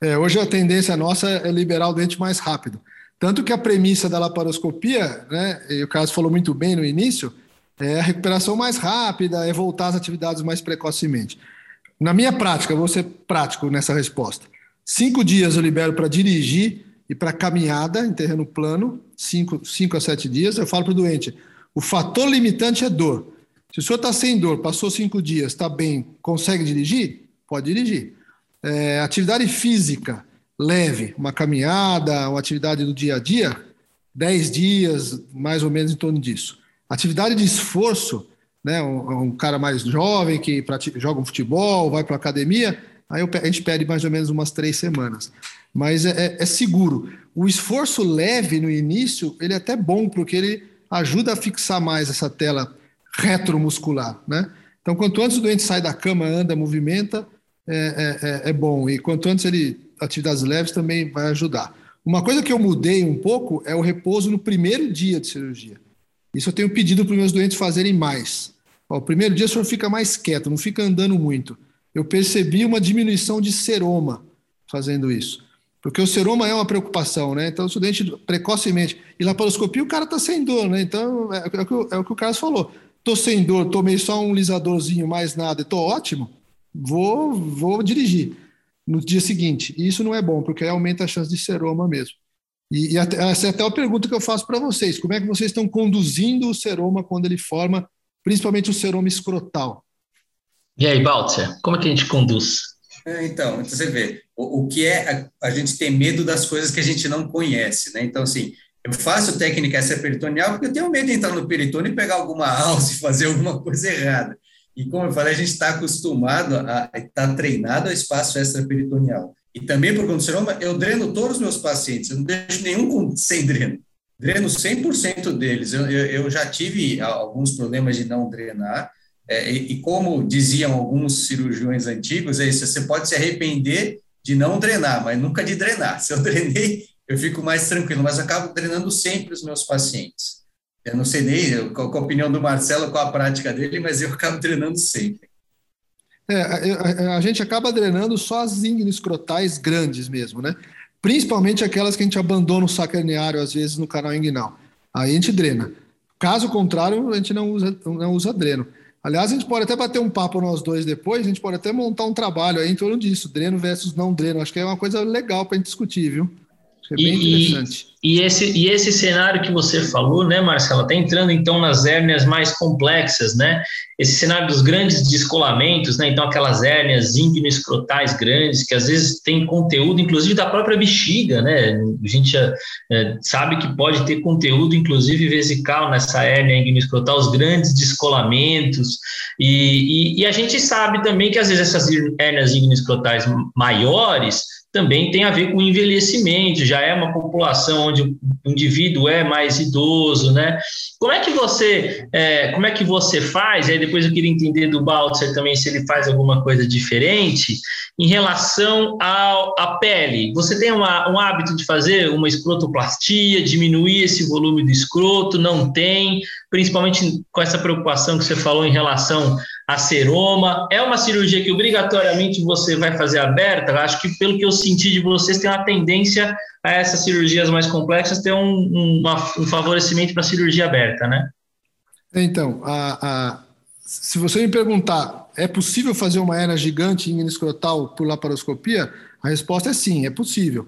[SPEAKER 2] É, hoje a tendência nossa é liberar o dente mais rápido. Tanto que a premissa da laparoscopia, né, e o Carlos falou muito bem no início, é a recuperação mais rápida, é voltar às atividades mais precocemente. Na minha prática, vou ser prático nessa resposta. Cinco dias eu libero para dirigir e para caminhada em terreno plano, cinco, cinco a sete dias. Eu falo para o doente: o fator limitante é dor. Se o senhor está sem dor, passou cinco dias, está bem, consegue dirigir? Pode dirigir. É, atividade física leve, uma caminhada, uma atividade do dia a dia, dez dias, mais ou menos em torno disso. Atividade de esforço, né? Um, um cara mais jovem que pratica, joga um futebol, vai para a academia, aí a gente pede mais ou menos umas três semanas. Mas é, é, é seguro. O esforço leve no início, ele é até bom, porque ele ajuda a fixar mais essa tela retromuscular, né? Então, quanto antes o doente sai da cama, anda, movimenta, é, é, é, é bom. E quanto antes ele atividades leves também vai ajudar. Uma coisa que eu mudei um pouco é o repouso no primeiro dia de cirurgia. Isso eu tenho pedido para os meus doentes fazerem mais. Ó, o primeiro dia o senhor fica mais quieto, não fica andando muito. Eu percebi uma diminuição de seroma fazendo isso. Porque o seroma é uma preocupação, né? Então, o estudante precocemente. E laparoscopia, o cara está sem dor, né? Então, é, é, o que, é o que o Carlos falou. Estou sem dor, tomei só um lisadorzinho, mais nada, estou ótimo, vou, vou dirigir no dia seguinte. E isso não é bom, porque aumenta a chance de seroma mesmo. E, e até, essa é até a pergunta que eu faço para vocês: como é que vocês estão conduzindo o seroma quando ele forma, principalmente o seroma escrotal?
[SPEAKER 1] E aí, Baltzer, como é que a gente conduz?
[SPEAKER 3] É, então, você vê, o, o que é a, a, gente tem medo das coisas que a gente não conhece, né? Então, assim, eu faço técnica essa peritoneal porque eu tenho medo de entrar no peritônio e pegar alguma alça e fazer alguma coisa errada. E como eu falei, a gente está acostumado a estar tá treinado ao espaço extraperitoneal. E também por condicionoma, eu dreno todos os meus pacientes, eu não deixo nenhum sem dreno. Dreno 100% deles. Eu, eu, eu, já tive alguns problemas de não drenar, é, e, e, como diziam alguns cirurgiões antigos, é isso, você pode se arrepender de não drenar, mas nunca de drenar. Se eu drenei, eu fico mais tranquilo, mas acabo drenando sempre os meus pacientes. Eu não sei nem qual, a opinião do Marcelo, qual a prática dele, mas eu acabo treinando sempre.
[SPEAKER 2] É, a, a, gente acaba drenando só as escrotais grandes mesmo, né? Principalmente aquelas que a gente abandona o saco herniário, às vezes, no canal inguinal. Aí a gente drena. Caso contrário, a gente não usa, não usa dreno. Aliás, a gente pode até bater um papo nós dois depois, a gente pode até montar um trabalho aí em torno disso, dreno versus não dreno. Acho que é uma coisa legal para a gente discutir, viu?
[SPEAKER 1] É bem e, interessante. E esse, e esse cenário que você falou, né, Marcela, está entrando então nas hérnias mais complexas, né? Esse cenário dos grandes descolamentos, né? Então, aquelas hérnias escrotais grandes, que às vezes tem conteúdo, inclusive da própria bexiga, né? A gente já, é, sabe que pode ter conteúdo, inclusive vesical, nessa hérnia escrotal, os grandes descolamentos. E, e, e, a gente sabe também que às vezes essas hérnias escrotais maiores também tem a ver com envelhecimento, já é uma população onde o indivíduo é mais idoso, né? Como é que você, é, como é que você faz? E aí depois eu queria entender do Baltzer também se ele faz alguma coisa diferente em relação ao, à pele. Você tem uma, um hábito de fazer uma escrotoplastia, diminuir esse volume do escroto? Não tem? Principalmente com essa preocupação que você falou em relação a seroma. É uma cirurgia que obrigatoriamente você vai fazer aberta? Acho que, pelo que eu senti de vocês, tem uma tendência a essas cirurgias mais complexas ter um, um, um favorecimento para a cirurgia aberta, né?
[SPEAKER 2] Então, a, a, se você me perguntar, é possível fazer uma hernia gigante em escrotal por laparoscopia? A resposta é sim, é possível.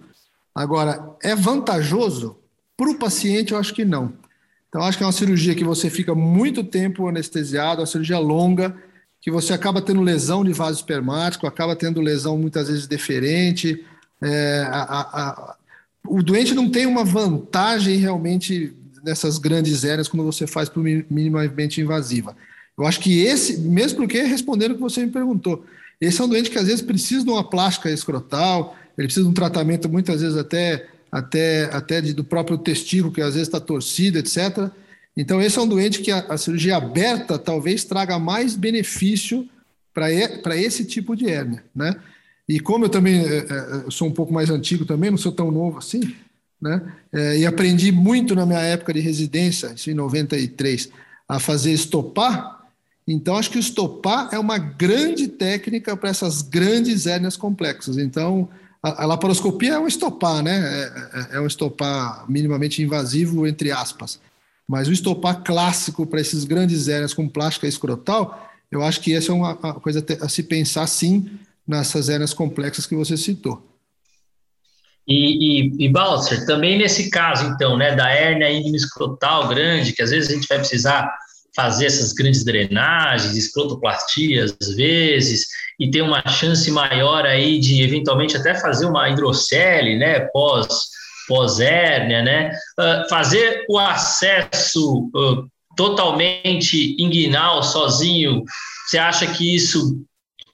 [SPEAKER 2] Agora, é vantajoso? Para o paciente, eu acho que não. Então, acho que é uma cirurgia que você fica muito tempo anestesiado, uma cirurgia longa, que você acaba tendo lesão de vaso espermático, acaba tendo lesão muitas vezes deferente. É, a, a, a, o doente não tem uma vantagem realmente nessas grandes áreas quando você faz por minimamente invasiva. Eu acho que esse, mesmo porque respondendo o que você me perguntou, esse é um doente que às vezes precisa de uma plástica escrotal, ele precisa de um tratamento muitas vezes até até até de, do próprio testículo que às vezes está torcido, etc. Então, esse é um doente que a, a cirurgia aberta talvez traga mais benefício para esse tipo de hérnia, né? E como eu também é, é, sou um pouco mais antigo também, não sou tão novo assim, né? É, e aprendi muito na minha época de residência, em 93, a fazer estopar. Então, acho que o estopar é uma grande técnica para essas grandes hérnias complexas. Então, a, laparoscopia é um estopar, né? É, é, é um estopar minimamente invasivo, entre aspas. Mas o estopar clássico para esses grandes hérnias com plástica escrotal, eu acho que essa é uma coisa a se pensar sim nessas hérnias complexas que você citou.
[SPEAKER 1] E, e, e Balser, também nesse caso, então, né, da hérnia escrotal grande, que às vezes a gente vai precisar fazer essas grandes drenagens, escrotoplastias, às vezes, e ter uma chance maior aí de eventualmente até fazer uma hidrocele, né, pós pós-hérnia, né? Uh, fazer o acesso uh, totalmente inguinal sozinho, você acha que isso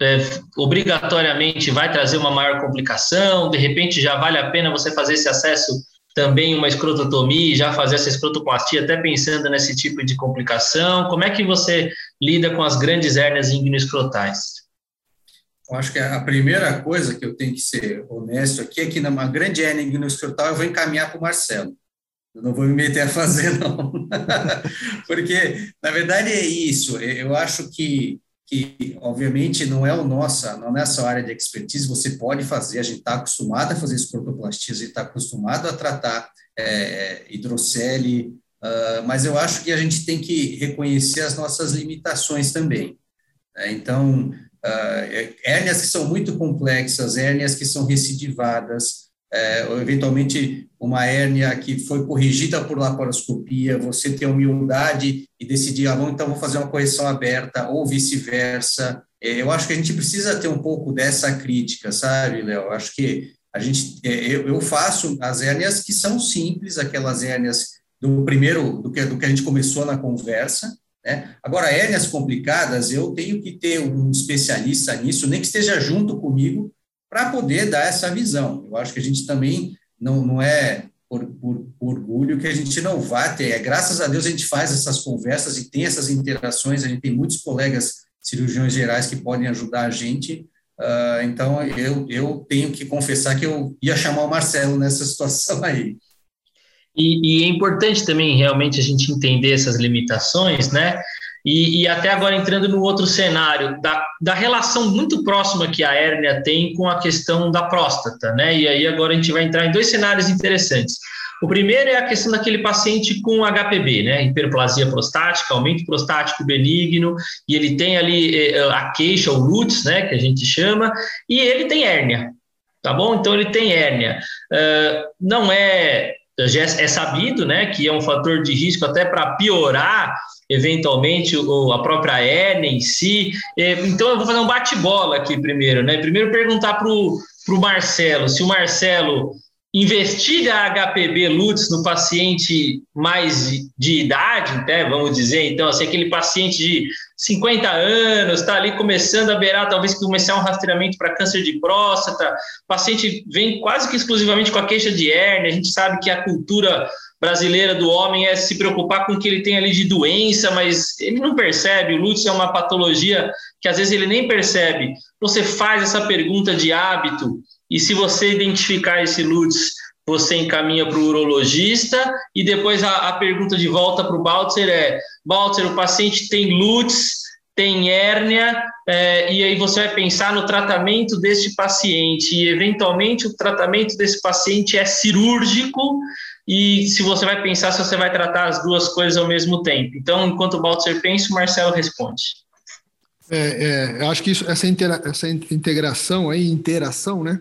[SPEAKER 1] é, obrigatoriamente vai trazer uma maior complicação? De repente já vale a pena você fazer esse acesso também uma escrototomia, já fazer essa escrotoplastia, até pensando nesse tipo de complicação? Como é que você lida com as grandes hérnias escrotais?
[SPEAKER 3] Eu acho que a primeira coisa que eu tenho que ser honesto aqui é que numa grande hernia no escrotal eu vou encaminhar para o Marcelo. Eu não vou me meter a fazer, não. Porque, na verdade, é isso. Eu acho que, que obviamente, não é o nossa, não é essa área de expertise. Você pode fazer, a gente está acostumado a fazer escrotoplastia, a gente está acostumado a tratar é, hidrocele, uh, mas eu acho que a gente tem que reconhecer as nossas limitações também. Né? Então, uh, hérnias que são muito complexas, hérnias que são recidivadas, é, ou eventualmente uma hérnia que foi corrigida por laparoscopia, você ter humildade e decidir, ah, bom, então vou fazer uma correção aberta, ou vice-versa. É, eu acho que a gente precisa ter um pouco dessa crítica, sabe, Léo? Acho que a gente, eu, eu faço as hérnias que são simples, aquelas hérnias do primeiro, do que, do que a gente começou na conversa, né? Agora, hérnias complicadas, eu tenho que ter um especialista nisso, nem que esteja junto comigo, para poder dar essa visão. Eu acho que a gente também não, não é por, por, por, orgulho que a gente não vai ter. É, graças a Deus a gente faz essas conversas e tem essas interações. A gente tem muitos colegas cirurgiões gerais que podem ajudar a gente. Uh, então, eu, eu tenho que confessar que eu ia chamar o Marcelo nessa situação aí.
[SPEAKER 1] E, e, é importante também realmente a gente entender essas limitações, né? E, e, até agora entrando no outro cenário, da, da relação muito próxima que a hérnia tem com a questão da próstata, né? E aí agora a gente vai entrar em dois cenários interessantes. O primeiro é a questão daquele paciente com HPB, né? Hiperplasia prostática, aumento prostático benigno, e ele tem ali eh, a queixa, o LUTS, né? Que a gente chama, e ele tem hérnia, tá bom? Então ele tem hérnia. Uh, não é é sabido, né, que é um fator de risco até para piorar eventualmente a própria hérnia em si. É, então eu vou fazer um bate-bola aqui primeiro, né? Primeiro perguntar para o Marcelo se o Marcelo investiga a HPB Lutz no paciente mais de idade, né, vamos dizer, então, assim, aquele paciente de 50 anos, está ali começando a beirar, talvez começar um rastreamento para câncer de próstata, o paciente vem quase que exclusivamente com a queixa de hérnia, a gente sabe que a cultura brasileira do homem é se preocupar com o que ele tem ali de doença, mas ele não percebe, o Lutz é uma patologia que às vezes ele nem percebe. Você faz essa pergunta de hábito, e se você identificar esse LUTS, você encaminha para o urologista, e depois a, a pergunta de volta para o Baltzer é: Baltzer, o paciente tem LUTS, tem hérnia, é, e aí você vai pensar no tratamento deste paciente, e eventualmente o tratamento desse paciente é cirúrgico, e se você vai pensar se você vai tratar as duas coisas ao mesmo tempo. Então, enquanto o Baltzer pensa, o Marcelo responde.
[SPEAKER 2] É, é, acho que isso, essa, intera, essa integração aí, interação, né,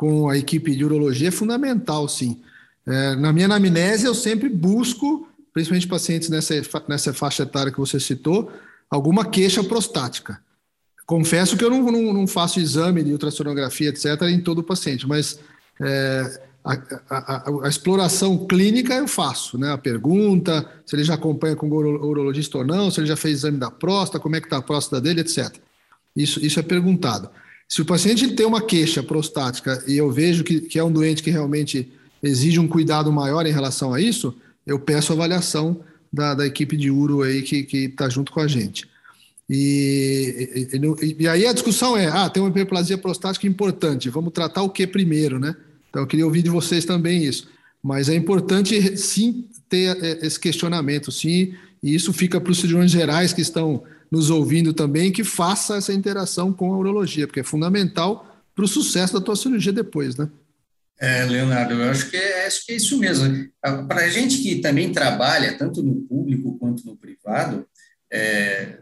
[SPEAKER 2] com a equipe de urologia é fundamental, sim. É, na minha anamnese, eu sempre busco, principalmente pacientes nessa, nessa faixa etária que você citou, alguma queixa prostática. Confesso que eu não, não, não faço exame de ultrassonografia, etc., em todo paciente, mas é, a, a, a, exploração clínica eu faço, né? A pergunta, se ele já acompanha com o urologista ou não, se ele já fez exame da próstata, como é que está a próstata dele, etc. Isso, isso é perguntado. Se o paciente tem uma queixa prostática e eu vejo que, que é um doente que realmente exige um cuidado maior em relação a isso, eu peço avaliação da, da equipe de uro aí que está junto com a gente. E, e, e, aí a discussão é, ah, tem uma hiperplasia prostática importante, vamos tratar o que primeiro, né? Então, eu queria ouvir de vocês também isso. Mas é importante, sim, ter é, esse questionamento, sim, e isso fica para os cirurgiões gerais que estão nos ouvindo também, que faça essa interação com a urologia, porque é fundamental para o sucesso da tua cirurgia depois, né?
[SPEAKER 3] É, Leonardo, eu acho que é, acho que é isso mesmo. Para a gente que também trabalha tanto no público quanto no privado, é,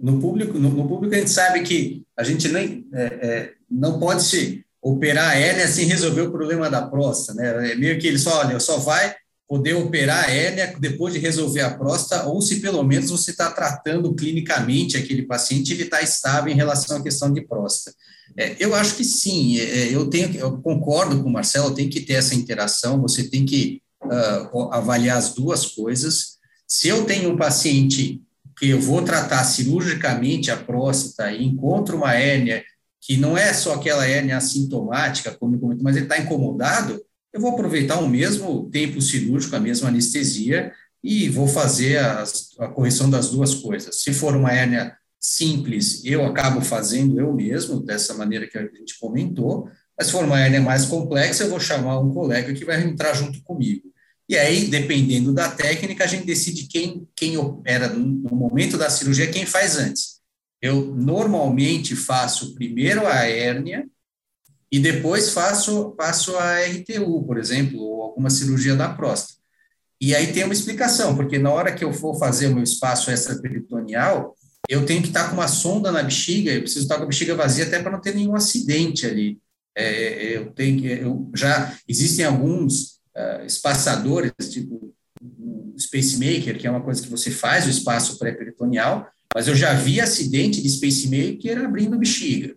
[SPEAKER 3] no público, no, no, público a gente sabe que a gente nem é, é não pode se operar a hérnia sem resolver o problema da próstata, né? É meio que ele só, olha, só vai poder operar a hérnia depois de resolver a próstata, ou se pelo menos você está tratando clinicamente aquele paciente, ele está estável em relação à questão de próstata. É, eu acho que sim, é, é eu tenho, eu concordo com o Marcelo, tem que ter essa interação, você tem que uh, avaliar as duas coisas. Se eu tenho um paciente que eu vou tratar cirurgicamente a próstata e encontro uma hérnia que não é só aquela hérnia assintomática, como mas ele está incomodado, eu vou aproveitar o mesmo tempo cirúrgico, a mesma anestesia, e vou fazer a, correção das duas coisas. Se for uma hérnia simples, eu acabo fazendo eu mesmo, dessa maneira que a gente comentou, mas se for uma hérnia mais complexa, eu vou chamar um colega que vai entrar junto comigo. E aí, dependendo da técnica, a gente decide quem, quem opera no momento da cirurgia, quem faz antes. Eu normalmente faço primeiro a hérnia e depois faço, faço a RTU, por exemplo, ou alguma cirurgia da próstata. E aí tem uma explicação, porque na hora que eu for fazer o meu espaço extraperitoneal, eu tenho que estar com uma sonda na bexiga, eu preciso estar com a bexiga vazia até para não ter nenhum acidente ali. É, eu tenho, eu já existem alguns uh, espaçadores, tipo um spacemaker, que é uma coisa que você faz o espaço pré-peritoneal, mas eu já vi acidente de spacemaker abrindo bexiga.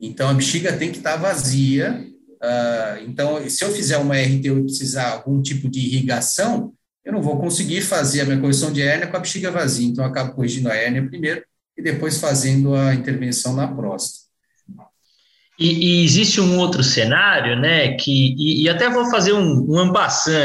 [SPEAKER 3] Então, a bexiga tem que estar vazia. Uh, então, se eu fizer uma RTU e precisar algum tipo de irrigação, eu não vou conseguir fazer a minha correção de hérnia com a bexiga vazia. Então, eu acabo corrigindo a hérnia primeiro e depois fazendo a intervenção na próstata.
[SPEAKER 1] E, e, existe um outro cenário, né, que, e, e até vou fazer um, um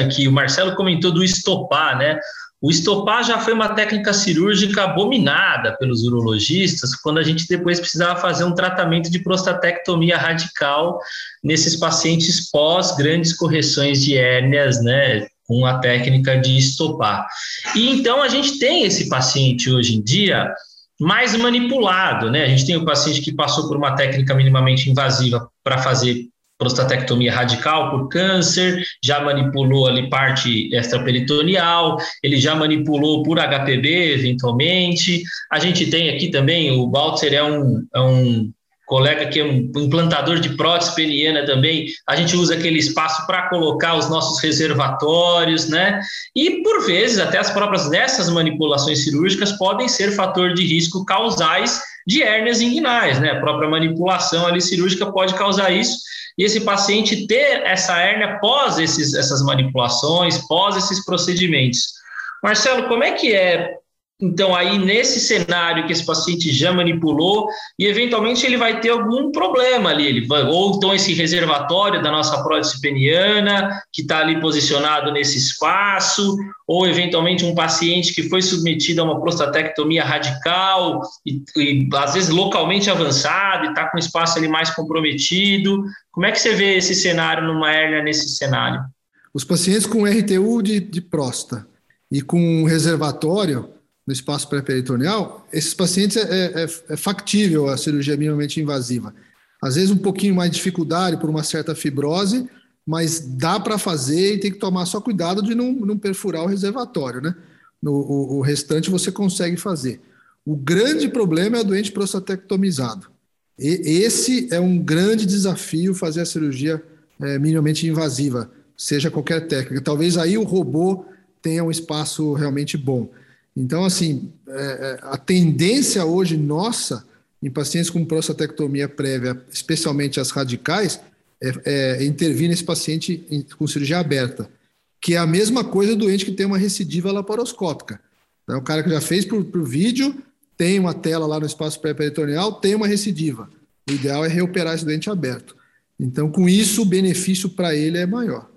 [SPEAKER 1] aqui, o Marcelo comentou do estopar, né, o estopar já foi uma técnica cirúrgica abominada pelos urologistas quando a gente depois precisava fazer um tratamento de prostatectomia radical nesses pacientes pós grandes correções de hérnias, né, com a técnica de estopar. E então a gente tem esse paciente hoje em dia mais manipulado, né? A gente tem o paciente que passou por uma técnica minimamente invasiva para fazer prostatectomia radical por câncer, já manipulou ali parte extraperitoneal, ele já manipulou por HPB eventualmente. A gente tem aqui também, o Baltzer é um, é um colega que é um implantador de prótese peniana também, a gente usa aquele espaço para colocar os nossos reservatórios, né? E por vezes até as próprias dessas manipulações cirúrgicas podem ser fator de risco causais de hérnias inguinais, né? A própria manipulação ali cirúrgica pode causar isso. E esse paciente ter essa hérnia pós esses, essas manipulações, pós esses procedimentos. Marcelo, como é que é então, aí, nesse cenário que esse paciente já manipulou, e eventualmente ele vai ter algum problema ali, ele vai, ou então esse reservatório da nossa prótese peniana, que está ali posicionado nesse espaço, ou eventualmente um paciente que foi submetido a uma prostatectomia radical, e, e às vezes localmente avançado, e está com o espaço ali mais comprometido. Como é que você vê esse cenário numa hérnia nesse cenário?
[SPEAKER 2] Os pacientes com RTU de, de próstata e com reservatório, no espaço pré-peritoneal, esses pacientes é, é, é, factível a cirurgia minimamente invasiva. Às vezes um pouquinho mais de dificuldade por uma certa fibrose, mas dá para fazer e tem que tomar só cuidado de não, não perfurar o reservatório, né? No, o, o, restante você consegue fazer. O grande problema é o doente prostatectomizado. E, esse é um grande desafio fazer a cirurgia é, minimamente invasiva, seja qualquer técnica. Talvez aí o robô tenha um espaço realmente bom. Então, assim, é, é, a tendência hoje nossa em pacientes com prostatectomia prévia, especialmente as radicais, é, é intervir nesse paciente com cirurgia aberta, que é a mesma coisa do doente que tem uma recidiva laparoscópica. Então, o cara que já fez por, por vídeo, tem uma tela lá no espaço pré-peritoneal, tem uma recidiva. O ideal é reoperar esse doente aberto. Então, com isso, o benefício para ele é maior.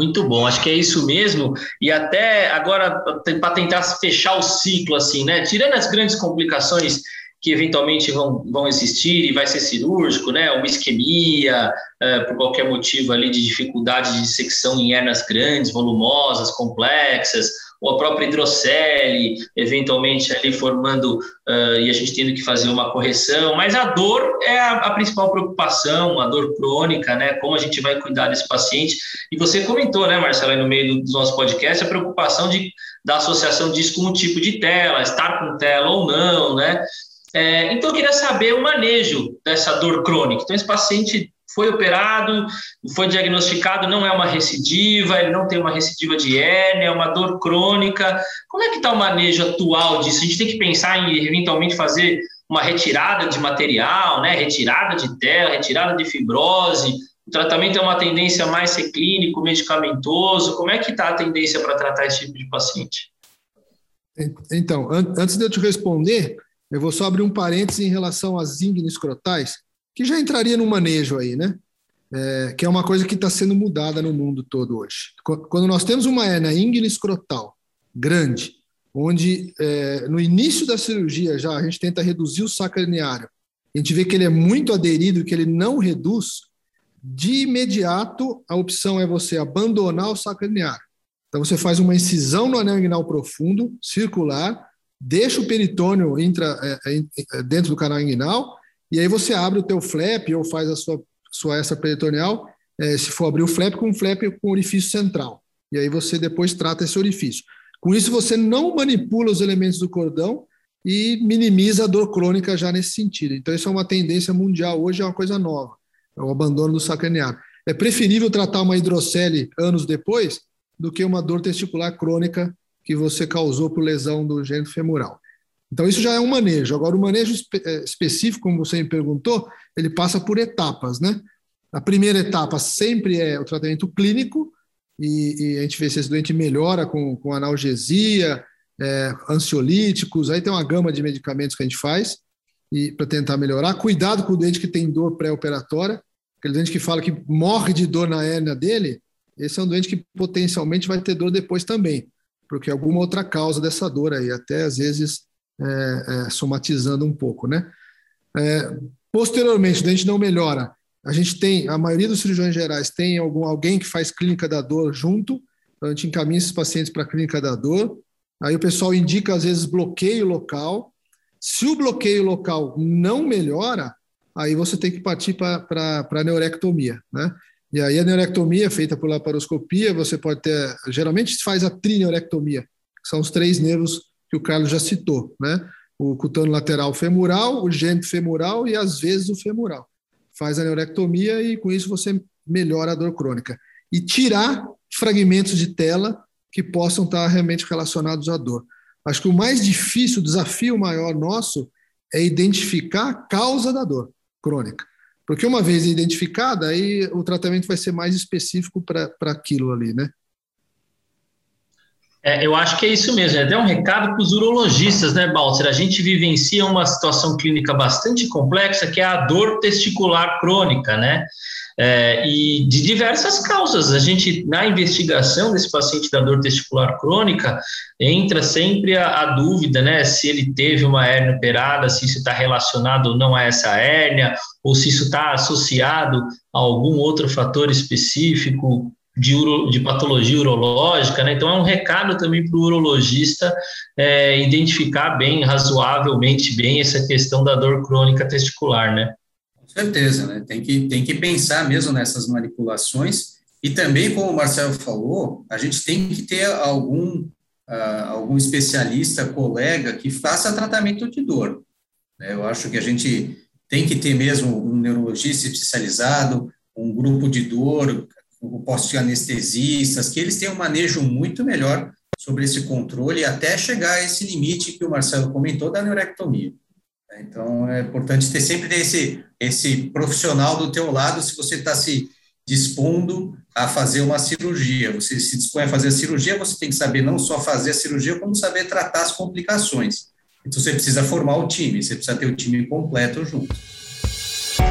[SPEAKER 1] Muito bom, acho que é isso mesmo. E até agora, para tentar fechar o ciclo, assim, né? Tirando as grandes complicações que eventualmente vão, vão existir e vai ser cirúrgico, né? Uma isquemia, uh, por qualquer motivo ali de dificuldade de dissecção em hernias grandes, volumosas, complexas, ou a própria hidrocele, eventualmente ali formando uh, e a gente tendo que fazer uma correção, mas a dor é a, a, principal preocupação, a dor crônica, né? Como a gente vai cuidar desse paciente. E você comentou, né, Marcelo, no meio do, do nosso podcast, a preocupação de, da associação disso com o tipo de tela, estar com tela ou não, né? É, então, eu queria saber o manejo dessa dor crônica. Então, esse paciente foi operado, foi diagnosticado, não é uma recidiva, ele não tem uma recidiva de hérnia, é uma dor crônica. Como é que está o manejo atual disso? A gente tem que pensar em eventualmente fazer uma retirada de material, né? retirada de tela, retirada de fibrose. O tratamento é uma tendência mais ser clínico, medicamentoso. Como é que está a tendência para tratar esse tipo de paciente?
[SPEAKER 2] Então, antes de eu te responder, eu vou só abrir um parênteses em relação às íngneas crotais que já entraria no manejo aí, né? É, que é uma coisa que está sendo mudada no mundo todo hoje. Quando nós temos uma hernia íngua escrotal grande, onde é, no início da cirurgia já a gente tenta reduzir o saco a gente vê que ele é muito aderido, que ele não reduz, de imediato a opção é você abandonar o saco. Então você faz uma incisão no anel inguinal profundo, circular, deixa o peritônio entra, é, é, é dentro do canal inguinal e aí você abre o teu flap ou faz a sua, sua essa peritoneal, é, se for abrir o flap, com um flap com orifício central. E aí você depois trata esse orifício. Com isso, você não manipula os elementos do cordão e minimiza a dor crônica já nesse sentido. Então, isso é uma tendência mundial hoje, é uma coisa nova, é o abandono do sacraneado. É preferível tratar uma hidrocele anos depois do que uma dor testicular crônica que você causou por lesão do gênito femoral. Então, isso já é um manejo. Agora, o manejo espe é, específico, como você me perguntou, ele passa por etapas, né? A primeira etapa sempre é o tratamento clínico, e, e a gente vê se esse doente melhora com, com analgesia, é, ansiolíticos, aí tem uma gama de medicamentos que a gente faz para tentar melhorar. Cuidado com o doente que tem dor pré-operatória, aquele doente que fala que morre de dor na hérnia dele, esse é um doente que potencialmente vai ter dor depois também, porque alguma outra causa dessa dor aí, até às vezes é, é, somatizando um pouco, né? É, posteriormente, o dente não melhora. A gente tem, a maioria dos cirurgiões gerais tem algum, alguém que faz clínica da dor junto, Então, a gente encaminha esses pacientes para a clínica da dor. Aí o pessoal indica, às vezes, bloqueio local. Se o bloqueio local não melhora, aí você tem que partir para a neurectomia, né? E aí a neurectomia é feita por laparoscopia, você pode ter, geralmente se faz a trineurectomia, que são os três nervos que o Carlos já citou, né? O cutâneo lateral femoral, o gêmeo femoral e às vezes o femoral. Faz a neurectomia e com isso você melhora a dor crônica. E tirar fragmentos de tela que possam estar realmente relacionados à dor. Acho que o mais difícil, o desafio maior nosso é identificar a causa da dor crônica. Porque uma vez identificada, aí o tratamento vai ser mais específico para aquilo ali, né?
[SPEAKER 1] É, eu acho que é isso mesmo. É até um recado para os urologistas, né, Balser? A gente vivencia uma situação clínica bastante complexa, que é a dor testicular crônica, né? É, e de diversas causas. A gente, na investigação desse paciente da dor testicular crônica, entra sempre a, a dúvida, né, se ele teve uma hérnia operada, se isso está relacionado ou não a essa hérnia, ou se isso está associado a algum outro fator específico de, uro, de patologia urológica, né? Então é um recado também para o urologista é, identificar bem, razoavelmente bem, essa questão da dor crônica testicular, né?
[SPEAKER 3] certeza, né? Tem que, tem que pensar mesmo nessas manipulações e também, como o Marcelo falou, a gente tem que ter algum, uh, algum especialista, colega, que faça tratamento de dor. Né? Eu acho que a gente tem que ter mesmo um neurologista especializado, um grupo de dor, um posto de anestesistas, que eles tenham um manejo muito melhor sobre esse controle até chegar a esse limite que o Marcelo comentou da neurectomia. Então, é importante ter sempre esse, esse profissional do teu lado se você está se dispondo a fazer uma cirurgia. Você se dispõe a fazer a cirurgia, você tem que saber não só fazer a cirurgia, como saber tratar as complicações. Então, você precisa formar o time, você precisa ter o time completo junto.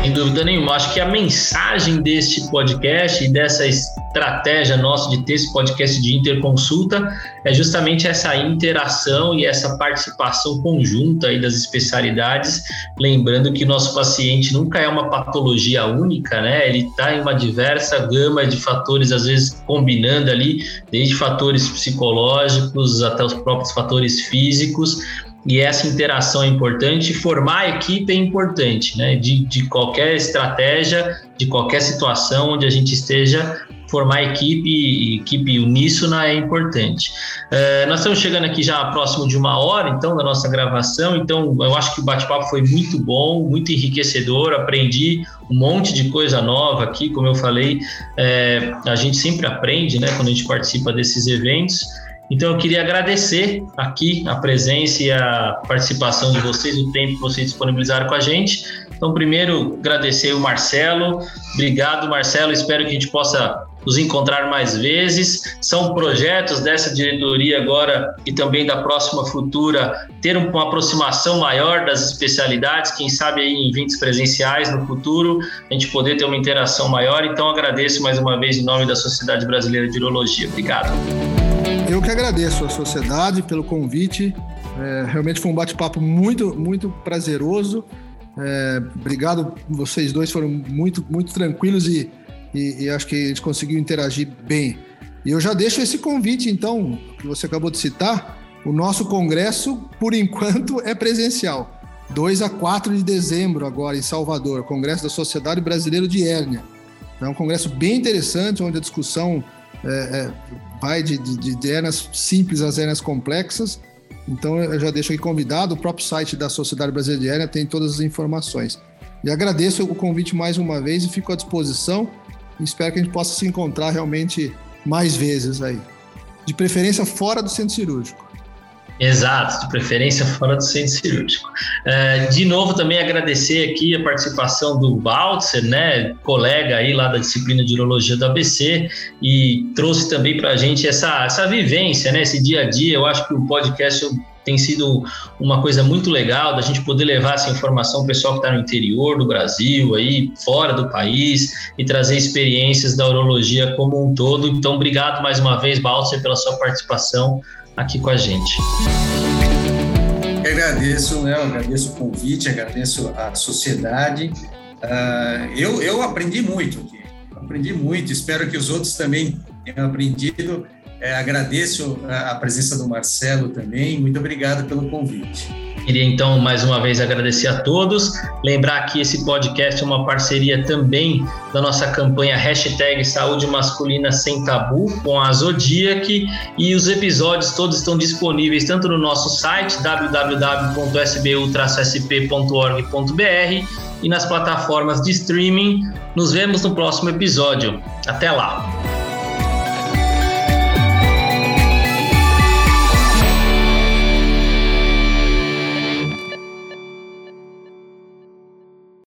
[SPEAKER 1] Sem dúvida nenhuma. Acho que a mensagem deste podcast e dessa estratégia nossa de ter esse podcast de interconsulta é justamente essa interação e essa participação conjunta aí das especialidades. Lembrando que nosso paciente nunca é uma patologia única, né? Ele está em uma diversa gama de fatores, às vezes combinando ali, desde fatores psicológicos até os próprios fatores físicos e essa interação é importante, formar a equipe é importante, né? De, de qualquer estratégia, de qualquer situação onde a gente esteja, formar a equipe, equipe uníssona é importante. É, nós estamos chegando aqui já próximo de uma hora, então, da nossa gravação, então eu acho que o bate-papo foi muito bom, muito enriquecedor, aprendi um monte de coisa nova aqui, como eu falei, é, a gente sempre aprende, né, quando a gente participa desses eventos, então, eu queria agradecer aqui a presença e a participação de vocês, o tempo que vocês disponibilizaram com a gente. Então, primeiro, agradecer o Marcelo. Obrigado, Marcelo. Espero que a gente possa nos encontrar mais vezes. São projetos dessa diretoria agora e também da próxima futura ter uma aproximação maior das especialidades, quem sabe aí em eventos presenciais no futuro, a gente poder ter uma interação maior. Então, agradeço mais uma vez em nome da Sociedade Brasileira de Urologia. Obrigado.
[SPEAKER 2] Eu que agradeço a sociedade pelo convite. É, realmente foi um bate-papo muito, muito prazeroso. É, obrigado, vocês dois foram muito, muito tranquilos e, e, e, acho que a gente conseguiu interagir bem. E eu já deixo esse convite, então, que você acabou de citar. O nosso congresso, por enquanto, é presencial. 2 a 4 de dezembro, agora em Salvador, Congresso da Sociedade Brasileira de Hérnia. É um congresso bem interessante, onde a discussão é, é, vai de, de, de simples às hernias complexas. Então eu já deixo aqui convidado, o próprio site da Sociedade Brasileira de Hérnia tem todas as informações. E agradeço o convite mais uma vez e fico à disposição. Espero que a gente possa se encontrar realmente mais vezes aí. De preferência fora do centro cirúrgico.
[SPEAKER 1] Exato, de preferência fora do centro cirúrgico. Uh, de novo, também agradecer aqui a participação do Baltzer, né, colega aí lá da disciplina de urologia do ABC, e trouxe também para a gente essa, essa vivência, né, esse dia a dia. Eu acho que o podcast tem sido uma coisa muito legal da gente poder levar essa informação ao pessoal que está no interior do Brasil, aí fora do país, e trazer experiências da urologia como um todo. Então, obrigado mais uma vez, Baltzer, pela sua participação aqui com a gente.
[SPEAKER 3] Agradeço? Eu agradeço o convite, agradeço a sociedade. Uh, eu, eu aprendi muito aqui, aprendi muito. Espero que os outros também tenham aprendido. É, agradeço a, presença do Marcelo também. Muito obrigado pelo convite.
[SPEAKER 1] Queria então mais uma vez agradecer a todos. Lembrar que esse podcast é uma parceria também da nossa campanha hashtag Saúde Masculina Sem Tabu com a Zodiac e os episódios todos estão disponíveis tanto no nosso site www.sbu-sp.org.br e nas plataformas de streaming. Nos vemos no próximo episódio. Até lá!